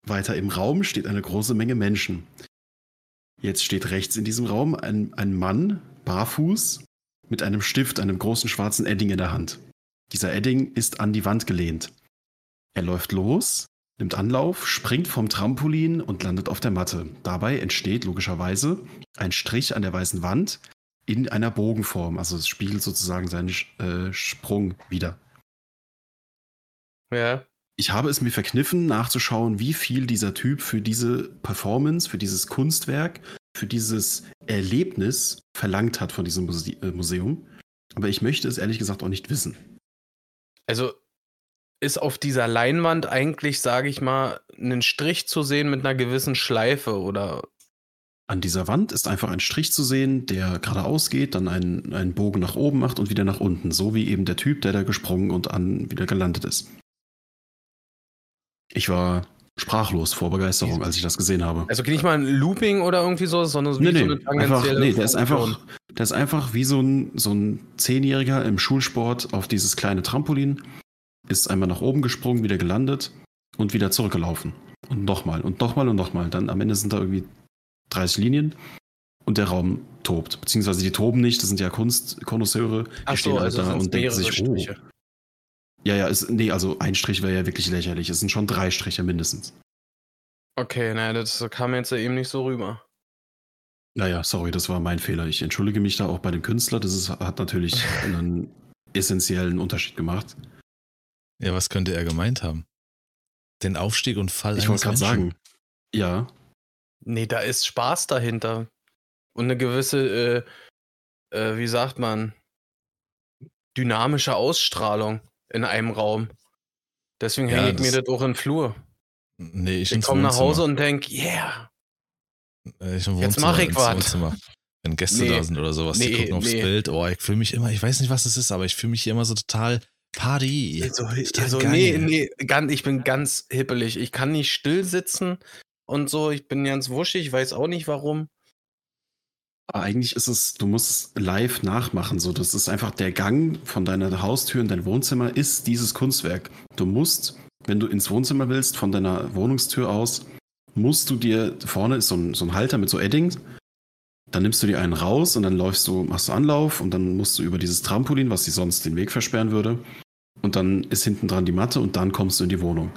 Weiter im Raum steht eine große Menge Menschen. Jetzt steht rechts in diesem Raum ein, ein Mann, barfuß, mit einem Stift, einem großen schwarzen Edding in der Hand. Dieser Edding ist an die Wand gelehnt. Er läuft los, nimmt Anlauf, springt vom Trampolin und landet auf der Matte. Dabei entsteht logischerweise ein Strich an der weißen Wand, in einer Bogenform. Also es spiegelt sozusagen seinen äh, Sprung wieder. ja. Ich habe es mir verkniffen, nachzuschauen, wie viel dieser Typ für diese Performance, für dieses Kunstwerk, für dieses Erlebnis verlangt hat von diesem Muse äh, Museum. Aber ich möchte es ehrlich gesagt auch nicht wissen. Also ist auf dieser Leinwand eigentlich, sage ich mal, ein Strich zu sehen mit einer gewissen Schleife oder An dieser Wand ist einfach ein Strich zu sehen, der geradeaus geht, dann einen, einen Bogen nach oben macht und wieder nach unten. So wie eben der Typ, der da gesprungen und an wieder gelandet ist. Ich war sprachlos vor Begeisterung, als ich das gesehen habe. also nicht mal ein Looping oder irgendwie so, sondern wie Nee, so nee, eine einfach, nee, der ist einfach, der ist einfach wie so ein, so ein Zehnjähriger im Schulsport auf dieses kleine Trampolin, ist einmal nach oben gesprungen, wieder gelandet und wieder zurückgelaufen. Und nochmal und nochmal und nochmal. Dann am Ende sind da irgendwie 30 Linien und der Raum tobt. Beziehungsweise die toben nicht, das sind ja Kunstkonnoisseure, die Ach stehen so, halt also da und denken sich, oh. Ja, ja, ist, nee, also ein Strich wäre ja wirklich lächerlich. Es sind schon drei Striche mindestens. Okay, naja, das kam jetzt ja eben nicht so rüber. Naja, sorry, das war mein Fehler. Ich entschuldige mich da auch bei dem Künstler. Das ist, hat natürlich einen essentiellen Unterschied gemacht. Ja, was könnte er gemeint haben? Den Aufstieg und Fall Ich wollte gerade sagen, ja, Nee, da ist Spaß dahinter. Und eine gewisse, äh, äh, wie sagt man, dynamische Ausstrahlung in einem Raum. Deswegen Ja, hänge ich mir das- auch in den Flur. Nee, ich, Ich komme nach Hause und denke, yeah. Äh, Jetzt Wohnzimmer, mach ich. Wohnzimmer. Wenn Gäste Nee. da sind oder sowas, die Nee, gucken aufs nee. Bild. Oh, ich fühle mich immer, ich weiß nicht, was es ist, aber ich fühle mich hier immer so total Party. Also, also nee, nee, ganz, ich bin ganz hippelig. Ich kann nicht still sitzen und so. Ich bin ganz wuschig, ich weiß auch nicht warum. Eigentlich ist es, du musst es live nachmachen. So, das ist einfach der Gang von deiner Haustür in dein Wohnzimmer ist dieses Kunstwerk. Du musst, wenn du ins Wohnzimmer willst, von deiner Wohnungstür aus, musst du dir, vorne ist so ein, so ein Halter mit so Edding, dann nimmst du dir einen raus und dann läufst du, machst du Anlauf und dann musst du über dieses Trampolin, was dir sonst den Weg versperren würde. Und dann ist hinten dran die Matte und dann kommst du in die Wohnung.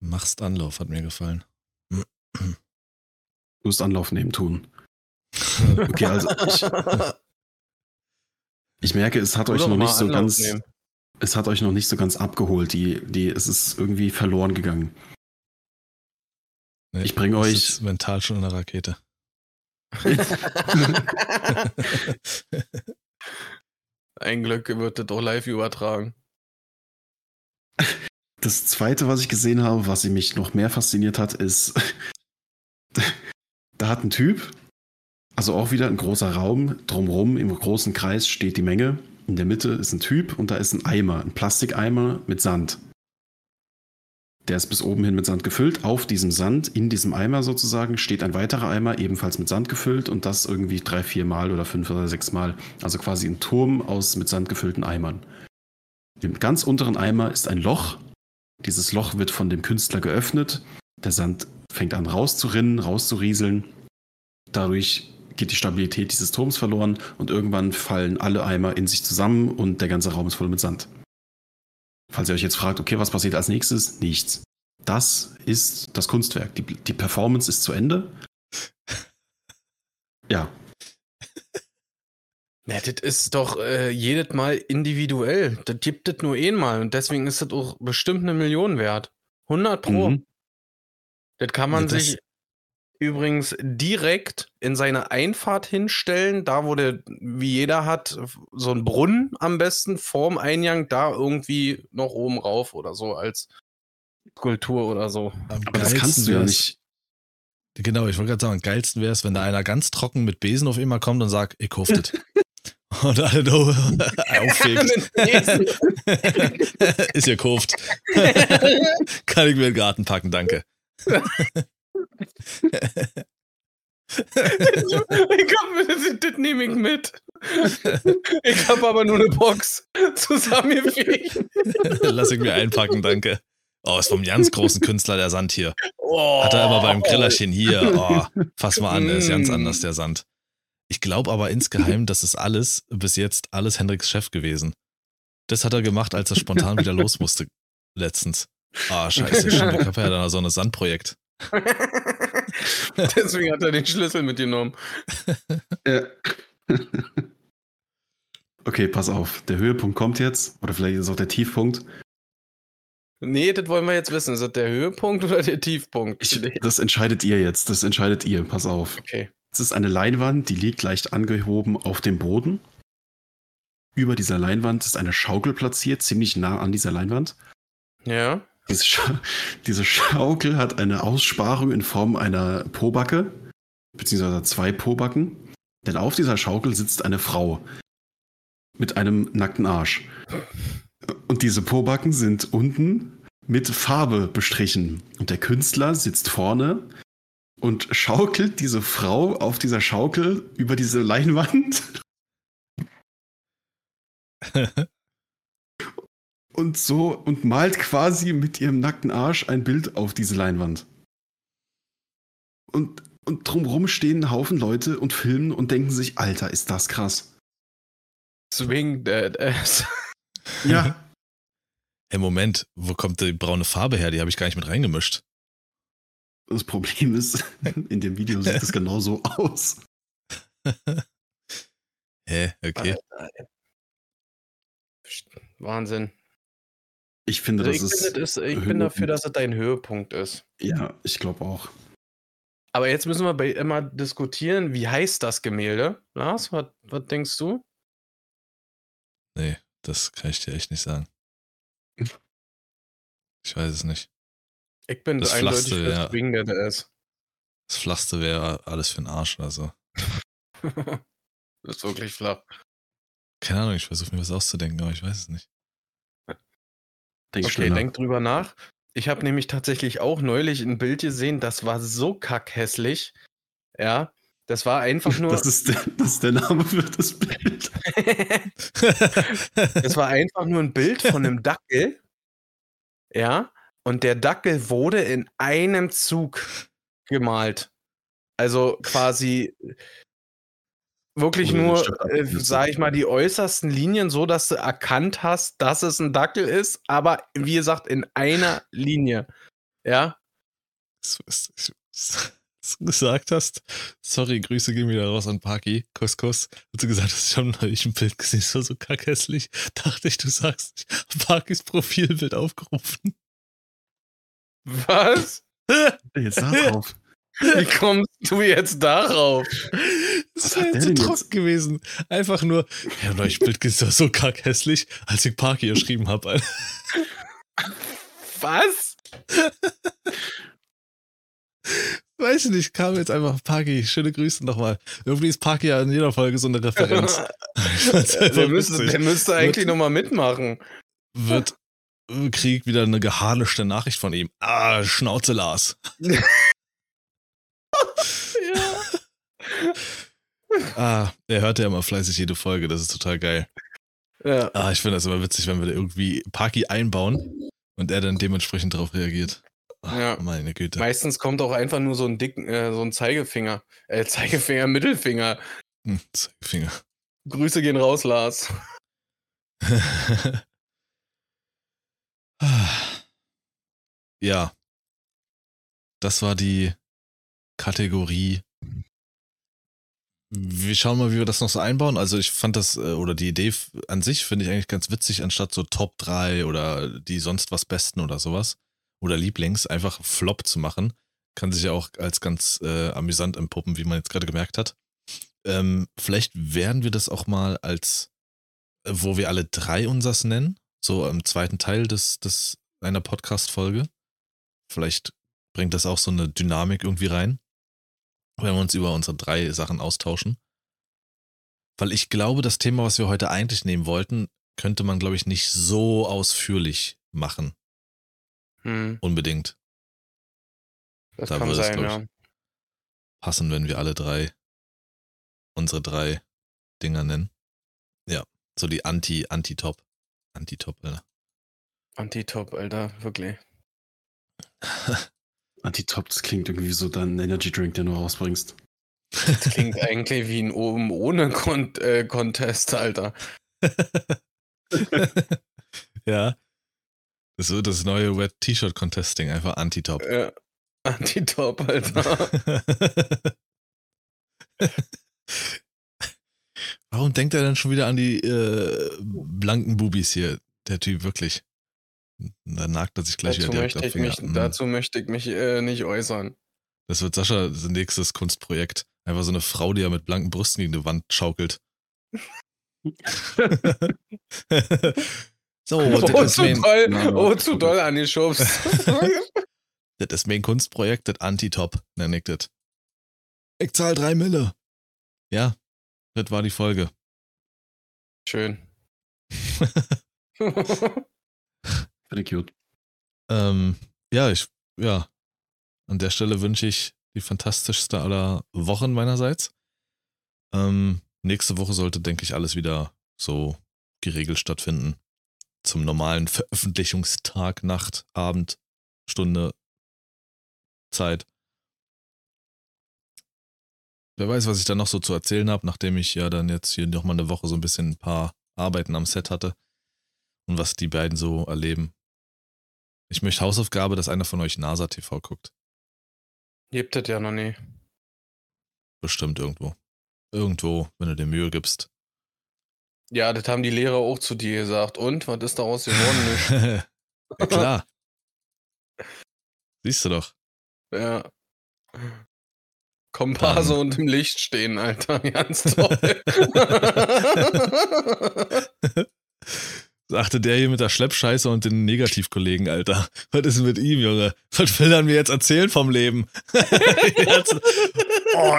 Machst Anlauf, hat mir gefallen. Du musst Anlauf nehmen tun. Okay, also ich, ich merke, es hat euch noch nicht so Anlauf ganz, nehmen. es hat euch noch nicht so ganz abgeholt. Die, die, es ist irgendwie verloren gegangen. Nee, Ich bring ich euch- sitz mental schon in der Rakete. Ein Glück wird das auch live übertragen. Das zweite, was ich gesehen habe, was mich noch mehr fasziniert hat, ist, da hat ein Typ, also auch wieder ein großer Raum, drumrum im großen Kreis steht die Menge. In der Mitte ist ein Typ und da ist ein Eimer, ein Plastikeimer mit Sand. Der ist bis oben hin mit Sand gefüllt. Auf diesem Sand, in diesem Eimer sozusagen, steht ein weiterer Eimer, ebenfalls mit Sand gefüllt und das irgendwie drei, vier Mal oder fünf oder sechs Mal. Also quasi ein Turm aus mit Sand gefüllten Eimern. Im ganz unteren Eimer ist ein Loch. Dieses Loch wird von dem Künstler geöffnet. Der Sand fängt an rauszurinnen, rauszurieseln. Dadurch geht die Stabilität dieses Turms verloren und irgendwann fallen alle Eimer in sich zusammen und der ganze Raum ist voll mit Sand. Falls ihr euch jetzt fragt, okay, was passiert als nächstes? Nichts. Das ist das Kunstwerk. Die, die Performance ist zu Ende. Ja, Ja, das ist doch äh, jedes Mal individuell. Das gibt es nur einmal und deswegen ist das auch bestimmt eine Million wert. 100 Pro. Mhm. Das kann man Ja, das- sich übrigens direkt in seine Einfahrt hinstellen, da wo der, wie jeder hat, so ein Brunnen am besten vorm Eingang, da irgendwie noch oben rauf oder so als Skulptur oder so. Am aber das kannst du ja nicht. Genau, ich wollte gerade sagen, am geilsten wäre es, wenn da einer ganz trocken mit Besen auf immer kommt und sagt, ich hoftet. und alle da auffegt. Ist ihr gekauft. Kann ich mir in den Garten packen, danke. Komm, das, das nehme ich mit. Ich habe aber nur eine Box zusammengefegt. Lass ich mir einpacken, danke. Oh, ist vom ganz großen Künstler der Sand hier. Oh. Hat er aber beim Grillerchen hier. Oh, fass mal an, der ist ganz anders, der Sand. Ich glaube aber insgeheim, das ist alles, bis jetzt alles Hendriks Chef gewesen. Das hat er gemacht, als er spontan wieder los musste. Letztens. Ah, scheiße, stimmt. Ich habe ja da so ein Sandprojekt. Deswegen hat er den Schlüssel mitgenommen. Ja. okay, pass auf. Der Höhepunkt kommt jetzt. Oder vielleicht ist es auch der Tiefpunkt. Nee, das wollen wir jetzt wissen. Ist das der Höhepunkt oder der Tiefpunkt? Ich, das entscheidet ihr jetzt. Das entscheidet ihr. Pass auf. okay. Es ist eine Leinwand, die liegt leicht angehoben auf dem Boden. Über dieser Leinwand ist eine Schaukel platziert, ziemlich nah an dieser Leinwand. Ja. Diese, Scha diese Schaukel hat eine Aussparung in Form einer Pobacke, beziehungsweise zwei Pobacken. Denn auf dieser Schaukel sitzt eine Frau mit einem nackten Arsch. Und diese Pobacken sind unten mit Farbe bestrichen. Und der Künstler sitzt vorne und schaukelt diese Frau auf dieser Schaukel über diese Leinwand. und so und malt quasi mit ihrem nackten Arsch ein Bild auf diese Leinwand. Und, und drumherum stehen ein Haufen Leute und filmen und denken sich, Alter, ist das krass. Swing Dead Ass. Ja. Hey, Moment, wo kommt die braune Farbe her? Die habe ich gar nicht mit reingemischt. Das Problem ist, in dem Video sieht es genau so aus. Hä, okay. Wahnsinn. Ich finde, Also das ich, ist. bin, das ist, ich bin dafür, dass es dein Höhepunkt ist. Ja, ich glaube auch. Aber jetzt müssen wir bei immer diskutieren, wie heißt das Gemälde? Lars, was, was denkst du? Nee, das kann ich dir echt nicht sagen. Ich weiß es nicht. Ich bin Das eindeutig Flachste, für ja. Wing Dead Ass. Das Flachste wäre alles für den Arsch oder so. das ist wirklich flach. Keine Ahnung, ich versuche mir was auszudenken, aber ich weiß es nicht. Denk Okay, denk drüber nach. Ich habe nämlich tatsächlich auch neulich ein Bild gesehen, das war so kackhässlich. Ja, das war einfach nur. Das ist, der, das ist der Name für das Bild. Es war einfach nur ein Bild von einem Dackel. Ja. Und der Dackel wurde in einem Zug gemalt. Also quasi wirklich nur, äh, abgeschnitten. sag ich mal, die äußersten Linien, so dass du erkannt hast, dass es ein Dackel ist, aber wie gesagt, in einer Linie. Ja. was, du gesagt hast. Sorry, Grüße gehen wieder raus an Parky. Kuss, Kuss. Als du gesagt hast, ich habe neulich ein Bild gesehen, das war so kackhässlich. Dachte ich, du sagst, ich hab Parkys Profilbild aufgerufen. Was? Jetzt da drauf. Wie kommst du jetzt darauf? Das wäre der zu trocken jetzt? gewesen. Einfach nur, neulich ein Bild das war so kackhässlich, als ich Parky geschrieben habe. Was? Weiß ich nicht, kam jetzt einfach Parky. Schöne Grüße nochmal. Irgendwie ist Parky ja in jeder Folge so eine Referenz. Der, müsste, der müsste eigentlich nochmal mitmachen. wird krieg wieder eine geharnischte Nachricht von ihm. Ah, Schnauze Lars. Ja. Ah, er hört ja immer fleißig jede Folge, das ist total geil. ja. Ah, ich finde das immer witzig, wenn wir da irgendwie Parky einbauen und er dann dementsprechend darauf reagiert. Ah, Ja. Meine Güte. Meistens kommt auch einfach nur so ein dicken, äh, so ein Zeigefinger. Äh, Zeigefinger, Mittelfinger. Hm, Zeigefinger. Grüße gehen raus, Lars. ja. Das war die Kategorie. Wir schauen mal, wie wir das noch so einbauen. Also ich fand das, äh, oder die Idee an sich finde ich eigentlich ganz witzig, anstatt so Top 3 oder die sonst was Besten oder sowas. Oder Lieblings, einfach Flop zu machen. Kann sich ja auch als ganz äh, amüsant empuppen, wie man jetzt gerade gemerkt hat. Ähm, vielleicht werden wir das auch mal als, äh, wo wir alle drei unsers nennen, so im zweiten Teil des, des einer Podcast-Folge. Vielleicht bringt das auch so eine Dynamik irgendwie rein, wenn wir uns über unsere drei Sachen austauschen. Weil ich glaube, das Thema, was wir heute eigentlich nehmen wollten, könnte man, glaube ich, nicht so ausführlich machen. Hm, Unbedingt. das Da kann würde es, sein, glaub ja. ich, Passen, wenn wir alle drei unsere drei Dinger nennen. Ja, so die Anti, Anti-Top. Anti-Top, Alter. Anti-Top, Alter, wirklich. Anti-Top, das klingt irgendwie so dein Energy Drink, den du rausbringst. Das klingt eigentlich wie ein oben ohne Kon äh, Contest, Alter. ja. Das wird das neue Wet T-Shirt Contesting, einfach Anti-Top. Äh, Anti-Top, Alter. Warum denkt er denn schon wieder an die äh, blanken Bubis hier, der Typ wirklich? Da nagt er sich gleich dazu, wieder direkt möchte ich mich, Finger. Mhm. dazu möchte ich mich äh, nicht äußern. Das wird Sascha sein nächstes Kunstprojekt. Einfach so eine Frau, die er mit blanken Brüsten gegen die Wand schaukelt. so, Oh, das ist, zu mein, doll, Nein, oh, zu doll angeschubst. das ist mein Kunstprojekt, das Anti-Top, nenne ich das. Ich zahl drei Mille. Ja, das war die Folge. Schön. Finde ich gut. Ähm, ja, ich, ja. An der Stelle wünsche ich die fantastischste aller Wochen meinerseits. Ähm, nächste Woche sollte, denke ich, alles wieder so geregelt stattfinden. Zum normalen Veröffentlichungstag, Nacht, Abend, Stunde, Zeit. Wer weiß, was ich da noch so zu erzählen habe, nachdem ich ja dann jetzt hier nochmal eine Woche so ein bisschen ein paar Arbeiten am Set hatte und was die beiden so erleben. Ich möchte Hausaufgabe, dass einer von euch NASA TV guckt. Gibt es ja noch nie. Bestimmt irgendwo. Irgendwo, wenn du dir Mühe gibst. Ja, das haben die Lehrer auch zu dir gesagt. Und, was ist daraus geworden? ja, klar. Siehst du doch. ja. Komparse Dann- und im Licht stehen, Alter. Ganz toll. Sagte der hier mit der Schleppscheiße und den Negativkollegen, Alter. Was ist mit ihm, Junge? Was will er mir jetzt erzählen vom Leben? jetzt, oh,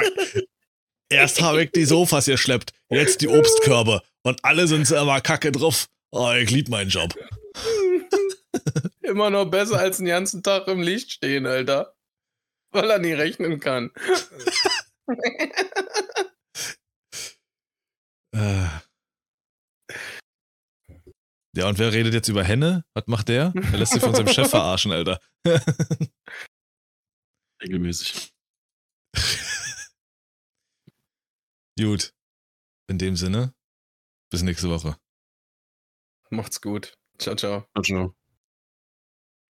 erst habe ich die Sofas geschleppt, jetzt die Obstkörbe. Und alle sind immer kacke drauf. Oh, ich lieb meinen Job. Immer noch besser als den ganzen Tag im Licht stehen, Alter. Weil er nie rechnen kann. Äh. Ja, und wer redet jetzt über Henne? Was macht der? Er lässt sich von seinem Chef verarschen, Alter. Regelmäßig. Gut. In dem Sinne, bis nächste Woche. Macht's gut. Ciao, ciao. Ciao, ciao.